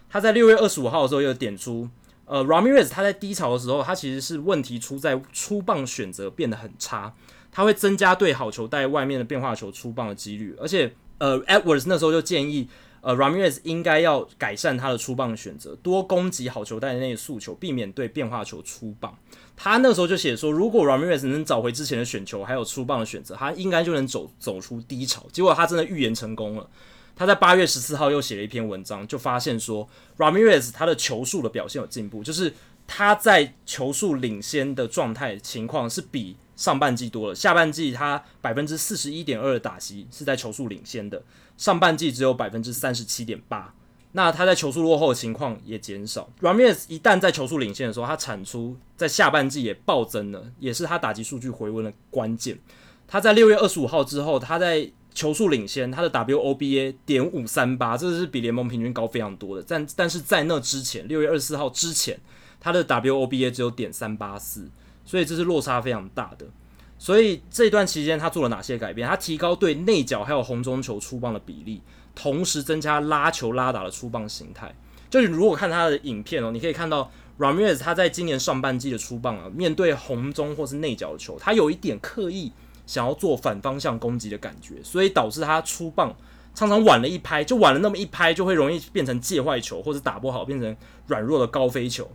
他在六月二十五号的时候又点出，呃，Ramirez 他在低潮的时候，他其实是问题出在出棒选择变得很差，他会增加对好球带外面的变化球出棒的几率，而且呃，Edwards 那时候就建议。呃，Ramirez 应该要改善他的出棒选择，多攻击好球带内的那个速球，避免对变化球出棒。他那时候就写说，如果 Ramirez 能找回之前的选球，还有出棒的选择，他应该就能走走出低潮。结果他真的预言成功了。他在八月十四号又写了一篇文章，就发现说 Ramirez 他的球速的表现有进步，就是他在球速领先的状态情况是比上半季多了。下半季他百分之四十一点二的打击是在球速领先的。上半季只有百分之三十七点八，那他在球速落后的情况也减少。Ramirez 一旦在球速领先的时候，他产出在下半季也暴增了，也是他打击数据回温的关键。他在六月二十五号之后，他在球速领先，他的 WOBA 点五三八，这是比联盟平均高非常多的。但但是在那之前，六月二十四号之前，他的 WOBA 只有点三八四，所以这是落差非常大的。所以这段期间他做了哪些改变？他提高对内角还有红中球出棒的比例，同时增加拉球拉打的出棒形态。就是如果看他的影片哦，你可以看到 Ramirez 他在今年上半季的出棒啊，面对红中或是内角球，他有一点刻意想要做反方向攻击的感觉，所以导致他出棒常常晚了一拍，就晚了那么一拍，就会容易变成界坏球，或者打不好变成软弱的高飞球。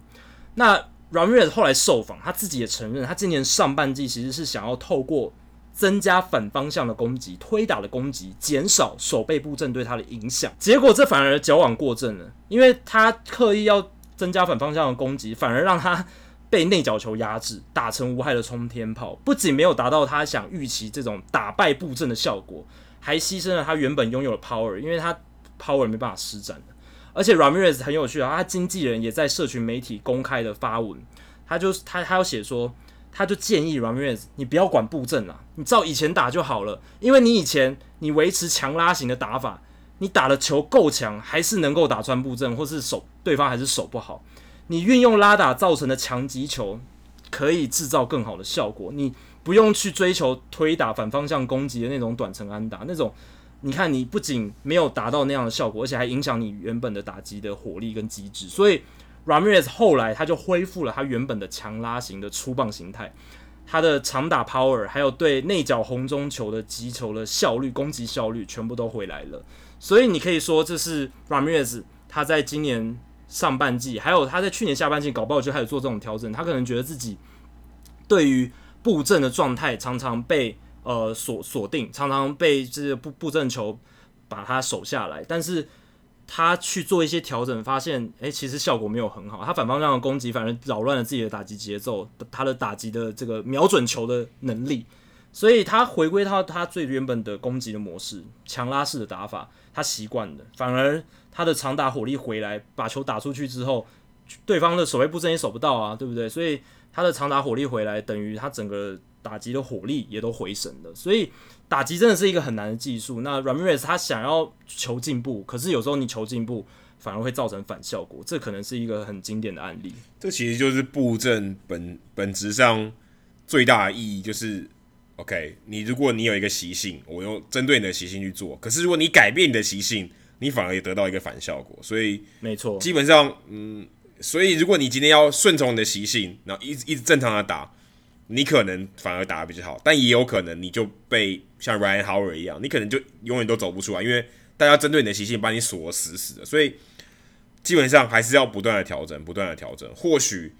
那 Ramirez 后来受访，他自己也承认，他今年上半季其实是想要透过增加反方向的攻击、推打的攻击，减少守备布阵对他的影响。结果这反而矫枉过正了，因为他刻意要增加反方向的攻击，反而让他被内角球压制，打成无害的冲天炮。不仅没有达到他想预期这种打败布阵的效果，还牺牲了他原本拥有的 power，因为他 power 没办法施展。而且 Ramirez 很有趣啊，他经纪人也在社群媒体公开的发文，他就他他要写说，他就建议 Ramirez 你不要管布阵了，你照以前打就好了，因为你以前你维持强拉型的打法，你打的球够强，还是能够打穿布阵，或是守对方还是守不好，你运用拉打造成的强击球，可以制造更好的效果，你不用去追求推打反方向攻击的那种短程安打那种。你看，你不仅没有达到那样的效果，而且还影响你原本的打击的火力跟机制。所以，Ramirez 后来他就恢复了他原本的强拉型的粗棒形态，他的长打 power，还有对内角红中球的击球的效率、攻击效率全部都回来了。所以，你可以说这是 Ramirez 他在今年上半季，还有他在去年下半季搞不好就开始做这种调整。他可能觉得自己对于布阵的状态常常被。呃，锁锁定，常常被这个布布阵球把他守下来，但是他去做一些调整，发现，诶，其实效果没有很好，他反方向的攻击反而扰乱了自己的打击节奏，他的打击的这个瞄准球的能力，所以他回归到他最原本的攻击的模式，强拉式的打法，他习惯了，反而他的长打火力回来，把球打出去之后，对方的守卫布阵也守不到啊，对不对？所以他的长打火力回来，等于他整个。打击的火力也都回升了，所以打击真的是一个很难的技术。那 Ramirez 他想要求进步，可是有时候你求进步反而会造成反效果，这可能是一个很经典的案例。这其实就是布阵本本质上最大的意义，就是，OK，你如果你有一个习性，我用针对你的习性去做，可是如果你改变你的习性，你反而也得到一个反效果。所以，没错，基本上，嗯，所以如果你今天要顺从你的习性，然后一直一直正常的打。你可能反而打得比较好，但也有可能你就被像 Ryan Howard 一样，你可能就永远都走不出来，因为大家针对你的习性把你锁死死的。所以基本上还是要不断的调整，不断的调整。或许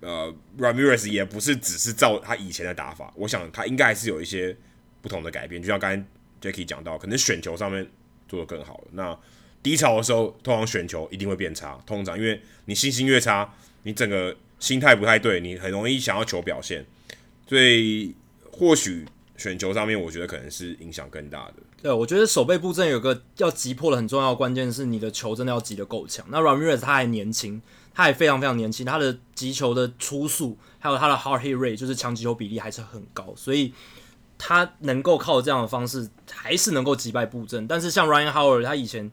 呃，Ramirez 也不是只是照他以前的打法，我想他应该还是有一些不同的改变。就像刚才 Jackie 讲到，可能选球上面做的更好了。那低潮的时候，通常选球一定会变差，通常因为你信心越差，你整个心态不太对，你很容易想要求表现。所以或许选球上面，我觉得可能是影响更大的。对，我觉得守备布阵有个要击破的很重要关键是你的球真的要击得够强。那 Ramirez 他还年轻，他还非常非常年轻，他的击球的初速还有他的 hard hit rate 就是强击球比例还是很高，所以他能够靠这样的方式还是能够击败布阵。但是像 Ryan Howard 他以前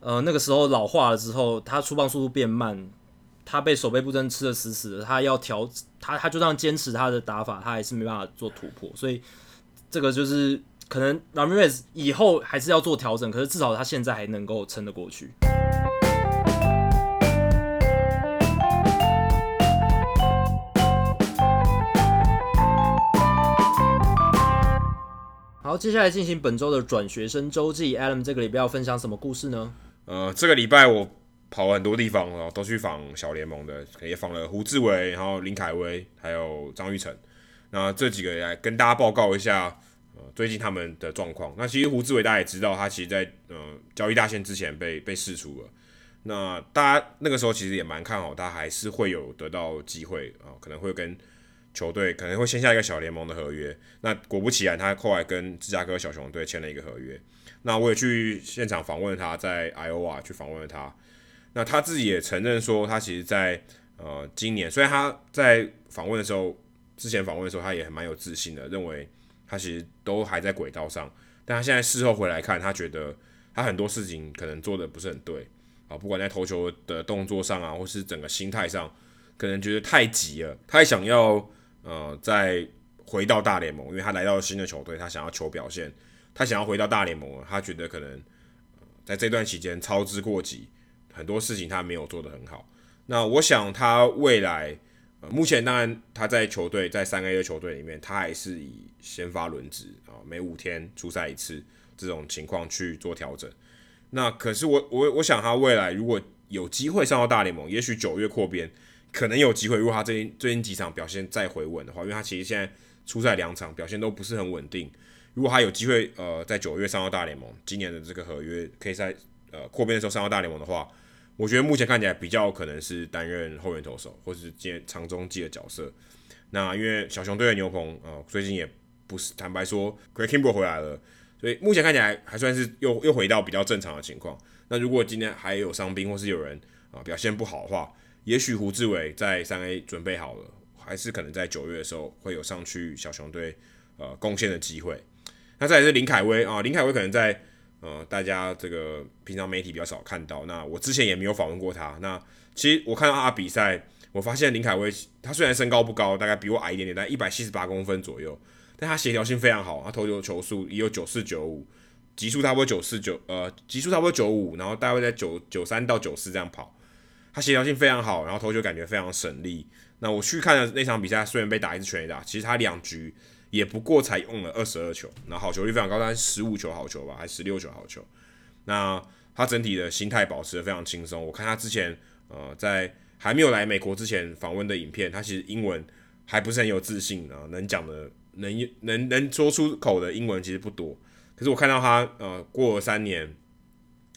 呃那个时候老化了之后，他出棒速度变慢，他被守备布阵吃得死死的，他要调他他就这样坚持他的打法，他还是没办法做突破，所以。这个就是可能 Ramirez 以后还是要做调整，可是至少他现在还能够撑得过去。好，接下来进行本周的转学生周记。Adam 这个礼拜要分享什么故事呢？呃，这个礼拜我跑了很多地方哦，都去访小联盟的，也访了胡志伟，然后林凯威，还有张玉成。那这几个来跟大家报告一下。呃，最近他们的状况，那其实胡志伟大家也知道，他其实在呃交易大限之前被被释出了。那大家那个时候其实也蛮看好他，还是会有得到机会啊、可能会跟球队可能会签下一个小联盟的合约。那果不其然，他后来跟芝加哥小熊队签了一个合约。那我也去现场访问他，在 Iowa 去访问了他。那他自己也承认说，他其实在呃今年，虽然他在访问的时候，之前访问的时候，他也蛮有自信的，认为。他其实都还在轨道上，但他现在事后回来看，他觉得他很多事情可能做的不是很对啊，不管在投球的动作上啊，或是整个心态上，可能觉得太急了。他也想要呃再回到大联盟，因为他来到了新的球队，他想要求表现，他想要回到大联盟。他觉得可能、在这段期间操之过急，很多事情他没有做得很好。那我想他未来。呃目前当然他在球队在三 A 的球队里面，他还是以先发轮值啊，每五天出赛一次这种情况去做调整。那可是我我我想他未来如果有机会上到大联盟，也许九月扩编可能有机会。如果他最近最近几场表现再回稳的话，因为他其实现在出赛两场表现都不是很稳定。如果他有机会呃在九月上到大联盟，今年的这个合约可以在呃扩编的时候上到大联盟的话。我觉得目前看起来比较可能是担任后援投手，或是接长中继的角色。那因为小熊队的牛棚，呃，最近也不是坦白说，Craig Kimbrel 回来了，所以目前看起来还算是又又回到比较正常的情况。那如果今天还有伤兵或是有人啊、表现不好的话，也许胡志伟在三 A 准备好了，还是可能在九月的时候会有上去小熊队呃贡献的机会。那再来是林凯威啊、林凯威可能在。呃，大家这个平常媒体比较少看到。那我之前也没有访问过他。那其实我看到他比赛，我发现林凯威他虽然身高不高，大概比我矮一点点，大概一百七十八公分左右，但他协调性非常好。他投球球速也有九四九五，极速差不多九四九，呃，极速差不多九五，然后大概在九九三到九四这样跑。他协调性非常好，然后投球感觉非常省力。那我去看的那场比赛，虽然被打一次全垒打，其实他两局。也不过才用了二十二球，那好球率非常高，但是十五球好球吧，还是十六球好球。那他整体的心态保持得非常轻松。我看他之前呃在还没有来美国之前访问的影片，他其实英文还不是很有自信啊，能讲的能能能说出口的英文其实不多。可是我看到他呃过了三年，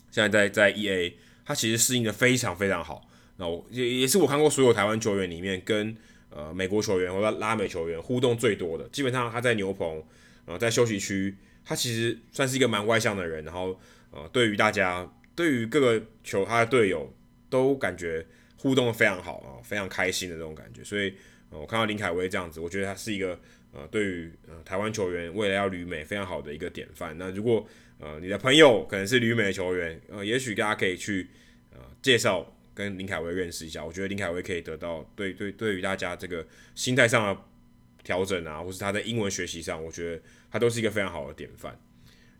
现在在在 EA，他其实适应得非常非常好。那我也也是我看过所有台湾球员里面跟。呃，美国球员或者拉美球员互动最多的，基本上他在牛棚，呃，在休息区，他其实算是一个蛮外向的人。然后，呃，对于大家，对于各个球他的队友，都感觉互动的非常好啊，非常开心的这种感觉。所以，我看到林凯威这样子，我觉得他是一个呃，对于呃台湾球员未来要旅美非常好的一个典范。那如果呃你的朋友可能是旅美的球员，呃，也许大家可以去呃介绍。跟林凯威认识一下，我觉得林凯威可以得到对对对于大家这个心态上的调整啊，或是他在英文学习上，我觉得他都是一个非常好的典范。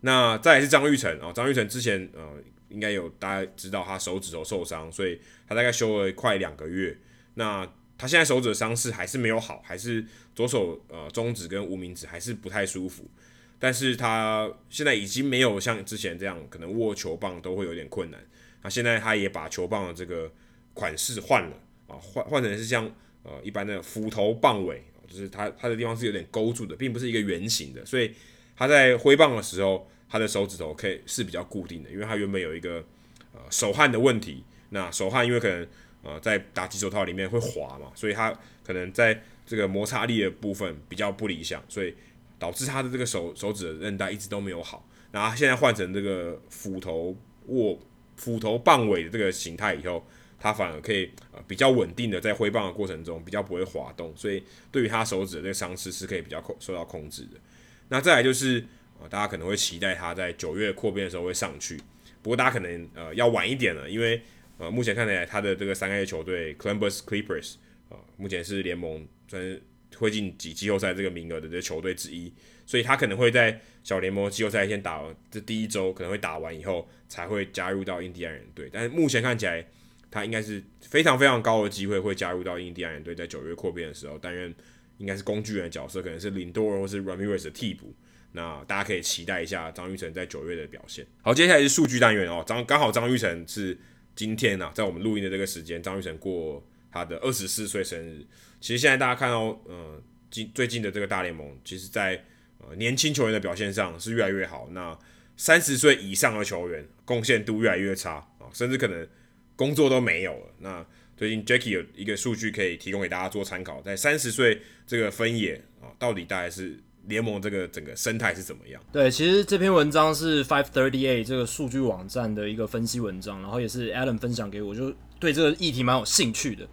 那再来是张玉成啊，张玉成之前呃应该有大家知道他手指头受伤，所以他大概休了快两个月。那他现在手指的伤势还是没有好，还是左手呃中指跟无名指还是不太舒服，但是他现在已经没有像之前这样可能握球棒都会有点困难。那现在他也把球棒的这个款式换了啊，换换成是像呃一般的斧头棒尾，就是它它的地方是有点勾住的，并不是一个圆形的，所以他在挥棒的时候，他的手指头可以是比较固定的，因为他原本有一个呃手汗的问题，那手汗因为可能呃在打击手套里面会滑嘛，所以他可能在这个摩擦力的部分比较不理想，所以导致他的这个手手指的韧带一直都没有好。然后现在换成这个斧头握斧头棒尾的这个形态以后，他反而可以呃比较稳定的在挥棒的过程中比较不会滑动，所以对于他手指的这个伤势是可以比较控受到控制的。那再来就是呃大家可能会期待他在九月扩编的时候会上去，不过大家可能呃要晚一点了，因为呃目前看起来他的这个三 A 球队 Columbus Clippers、呃、目前是联盟算是会晋级季后赛这个名额的这个球队之一。所以他可能会在小联盟季后赛先打这第一周，可能会打完以后才会加入到印第安人队。但是目前看起来，他应该是非常非常高的机会会加入到印第安人队，在九月扩编的时候担任应该是工具人角色，可能是林多尔或是 Ramirez 的替补。那大家可以期待一下张玉成在九月的表现。好，接下来是数据单元哦，张刚好张玉成是今天呐、啊，在我们录音的这个时间，张玉成过他的二十四岁生日。其实现在大家看到，呃，近最近的这个大联盟，其实在呃，年轻球员的表现上是越来越好。那三十岁以上的球员贡献度越来越差啊，甚至可能工作都没有了。那最近 Jacky 有一个数据可以提供给大家做参考，在三十岁这个分野啊，到底大概是联盟这个整个生态是怎么样？对，其实这篇文章是 Five Thirty Eight 这个数据网站的一个分析文章，然后也是 Adam 分享给我，就对这个议题蛮有兴趣的。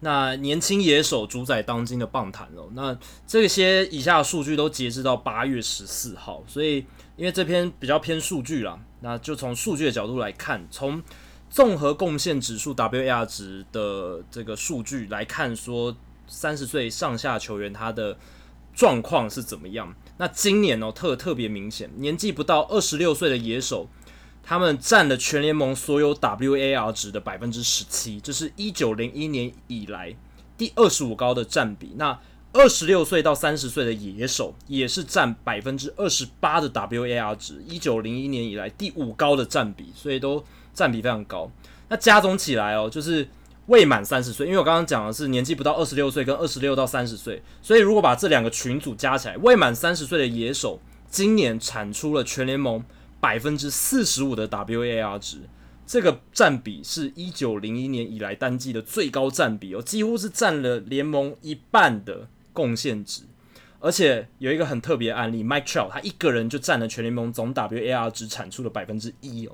那年轻野手主宰当今的棒坛哦，那这些以下数据都截至到八月十四号，所以因为这篇比较偏数据啦，那就从数据的角度来看，从综合贡献指数 WAR 值的这个数据来看，说三十岁上下球员他的状况是怎么样？那今年哦特特别明显，年纪不到二十六岁的野手。他们占了全联盟所有 WAR 值的百分之十七，这是一九零一年以来第二十五高的占比。那二十六岁到三十岁的野手也是占百分之二十八的 WAR 值，一九零一年以来第五高的占比，所以都占比非常高。那加总起来哦，就是未满三十岁，因为我刚刚讲的是年纪不到二十六岁跟二十六到三十岁，所以如果把这两个群组加起来，未满三十岁的野手今年产出了全联盟。百分之四十五的 WAR 值，这个占比是一九零一年以来单季的最高占比哦，几乎是占了联盟一半的贡献值。而且有一个很特别案例，Mike Trout，他一个人就占了全联盟总 WAR 值产出的百分之一哦。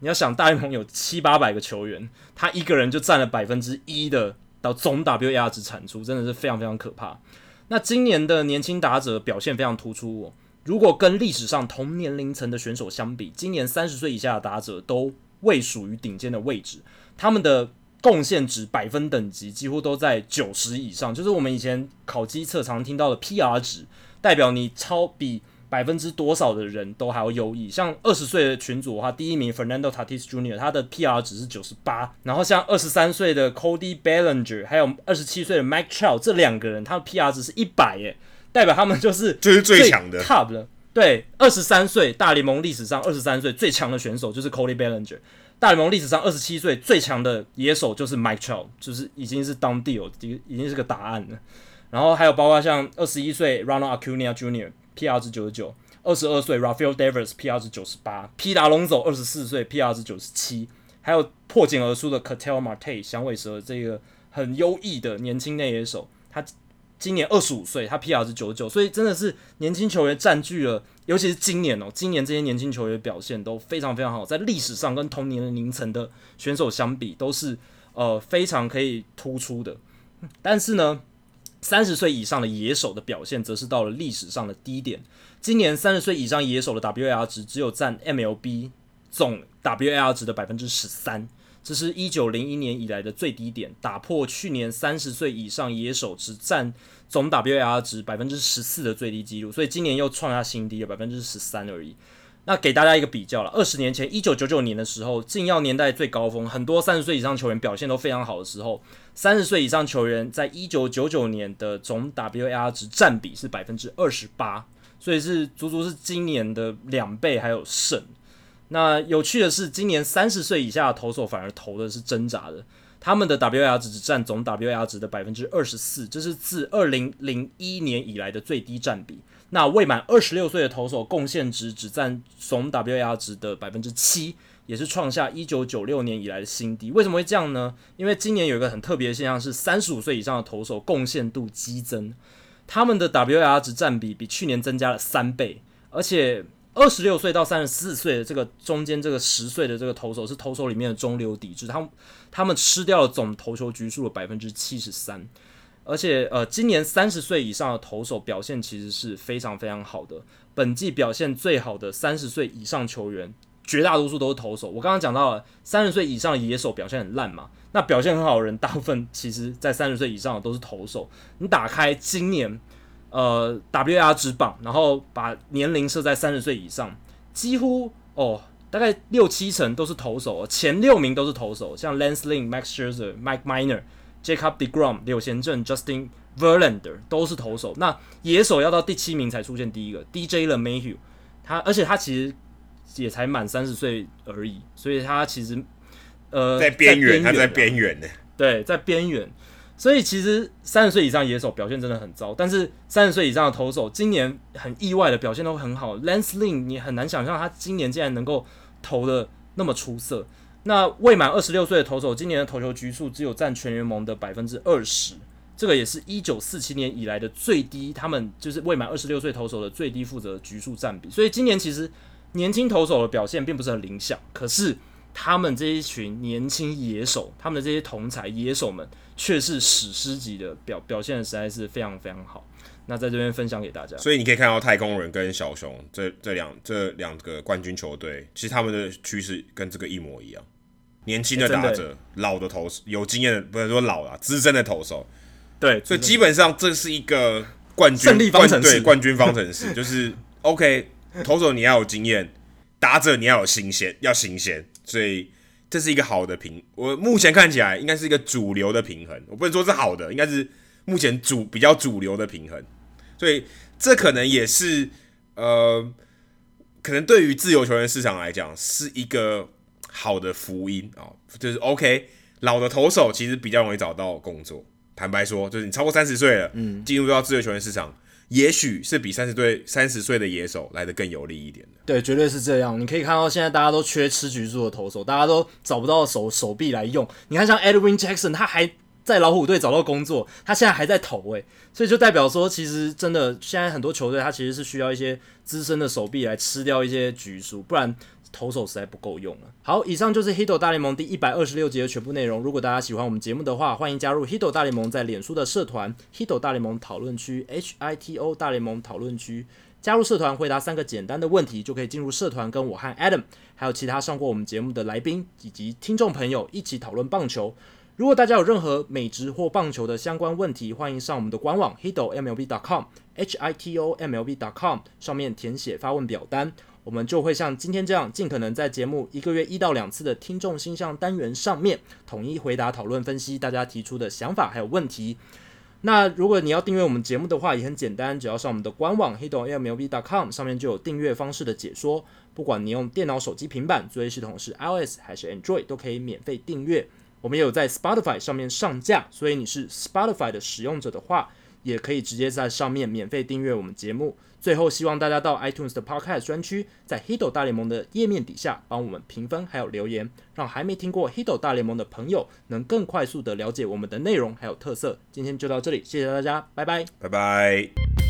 你要想，大联盟有七八百个球员，他一个人就占了百分之一的到总 WAR 值产出，真的是非常非常可怕。那今年的年轻打者表现非常突出哦。如果跟历史上同年龄层的选手相比，今年三十岁以下的打者都位属于顶尖的位置，他们的贡献值百分等级几乎都在九十以上，就是我们以前考机测常听到的 PR 值，代表你超比百分之多少的人都还要优异。像二十岁的群组的话，第一名 Fernando Tatis Jr. 他的 PR 值是九十八，然后像二十三岁的 Cody Bellinger，还有二十七岁的 Mike Trout 这两个人，他的 PR 值是一百耶。代表他们就是 就是最强的 top 了。对，二十三岁大联盟历史上二十三岁最强的选手就是 Cody Bellinger。大联盟历史上二十七岁最强的野手就是 Mike Trout，就是已经是 done deal，已经是个答案了。然后还有包括像二十一岁 Ronald Acuna Jr.，PR 值九十九；二十二岁 Rafael Devers，PR 值九十八；皮达龙走二十四岁，PR 值九十七；还有破茧而出的 Ketel Marte 响尾蛇这个很优异的年轻内野手，他。今年二十五岁，他 PR 是九十九，所以真的是年轻球员占据了，尤其是今年哦、今年这些年轻球员表现都非常非常好，在历史上跟同年龄层的选手相比，都是呃非常可以突出的。但是呢，三十岁以上的野手的表现则是到了历史上的低点。今年三十岁以上野手的 WAR 值只有占 MLB 总 WAR 值的百分之十三。这是一九零一年以来的最低点，打破去年三十岁以上野手只占总 WAR 值百分之十四的最低纪录，所以今年又创下新低了，百分之十三而已。那给大家一个比较了，二十年前一九九九年的时候，禁药年代最高峰，很多三十岁以上球员表现都非常好的时候，三十岁以上球员在一九九九年的总 WAR 值占比是百分之二十八，所以是足足是今年的两倍还有剩。那有趣的是，今年三十岁以下的投手反而投的是挣扎的，他们的 WAR 值只占总 WAR 值的百分之二十四，这是自二零零一年以来的最低占比。那未满二十六岁的投手贡献值只占总 WAR 值的百分之七，也是创下一九九六年以来的新低。为什么会这样呢？因为今年有一个很特别的现象是，三十五岁以上的投手贡献度激增。他们的 WAR 值占比比去年增加了三倍，而且二十六岁到三十四岁的这个中间这个十岁的这个投手是投手里面的中流砥柱，他们他们吃掉了总投球局数的百分之七十三，而且呃，今年三十岁以上的投手表现其实是非常非常好的，本季表现最好的三十岁以上球员。绝大多数都是投手。我刚刚讲到了三十岁以上的野手表现很烂嘛，那表现很好的人，大部分其实在三十岁以上的都是投手。你打开今年呃 WAR 值榜，然后把年龄设在三十岁以上，几乎哦大概六七成都是投手，前六名都是投手，像 Lance Lynn、Max Scherzer、Mike Miner、Jacob DeGrom、柳贤镇、Justin Verlander 都是投手。那野手要到第七名才出现第一个 DJ LeMahieu，他而且他其实。也才满三十岁而已，所以他其实呃在边缘，他在边缘呢。对，在边缘。所以其实三十岁以上野手表现真的很糟，但是三十岁以上的投手今年很意外的表现都很好。Lance Lynn 你很难想象他今年竟然能够投的那么出色。那未满二十六岁的投手今年的投球局数只有占全联盟的百分之二十，这个也是一九四七年以来的最低。他们就是未满二十六岁投手的最低负责局数占比。所以今年其实。年轻投手的表现并不是很理想，可是他们这一群年轻野手，他们的这些同才野手们，却是史诗级的表表现，实在是非常非常好。那在这边分享给大家。所以你可以看到太空人跟小熊这这两这两个冠军球队，其实他们的趋势跟这个一模一样。年轻的打者，欸、老的投手，有经验的不能说老了，资深的投手。对，所以基本上这是一个冠军胜利方程式，冠军方程式就是 OK。投手你要有经验，打者你要有新鲜，要新鲜，所以这是一个好的平。我目前看起来应该是一个主流的平衡，我不能说是好的，应该是目前主比较主流的平衡。所以这可能也是呃，可能对于自由球员市场来讲是一个好的福音啊、哦，就是 OK 老的投手其实比较容易找到工作。坦白说，就是你超过三十岁了，嗯，进入到自由球员市场。也许是比三十岁三十岁的野手来的更有利一点的。对，绝对是这样。你可以看到现在大家都缺吃橘树的投手，大家都找不到手手臂来用。你看像 Edwin Jackson，他还在老虎队找到工作，他现在还在投诶，所以就代表说，其实真的现在很多球队他其实是需要一些资深的手臂来吃掉一些橘树，不然。投手实在不够用了。好，以上就是《Hito 大联盟》第一百二十六集的全部内容。如果大家喜欢我们节目的话，欢迎加入《Hito 大联盟》在脸书的社团《Hito 大联盟讨论区》（H I T O 大联盟讨论区）。加入社团，回答三个简单的问题，就可以进入社团，跟我和 Adam，还有其他上过我们节目的来宾以及听众朋友一起讨论棒球。如果大家有任何美职或棒球的相关问题，欢迎上我们的官网 hitomlb.com（H I T O M L B .com） 上面填写发问表单。我们就会像今天这样，尽可能在节目一个月一到两次的听众信箱单元上面，统一回答、讨论、分析大家提出的想法还有问题。那如果你要订阅我们节目的话，也很简单，只要上我们的官网 hitomlb.com 上面就有订阅方式的解说。不管你用电脑、手机、平板，作业系统是 iOS 还是 Android，都可以免费订阅。我们也有在 Spotify 上面上架，所以你是 Spotify 的使用者的话，也可以直接在上面免费订阅我们节目。最后，希望大家到 iTunes 的 Podcast 专区，在 Hito 大联盟的页面底下帮我们评分还有留言，让还没听过 Hito 大联盟的朋友能更快速的了解我们的内容还有特色。今天就到这里，谢谢大家，拜拜，拜拜。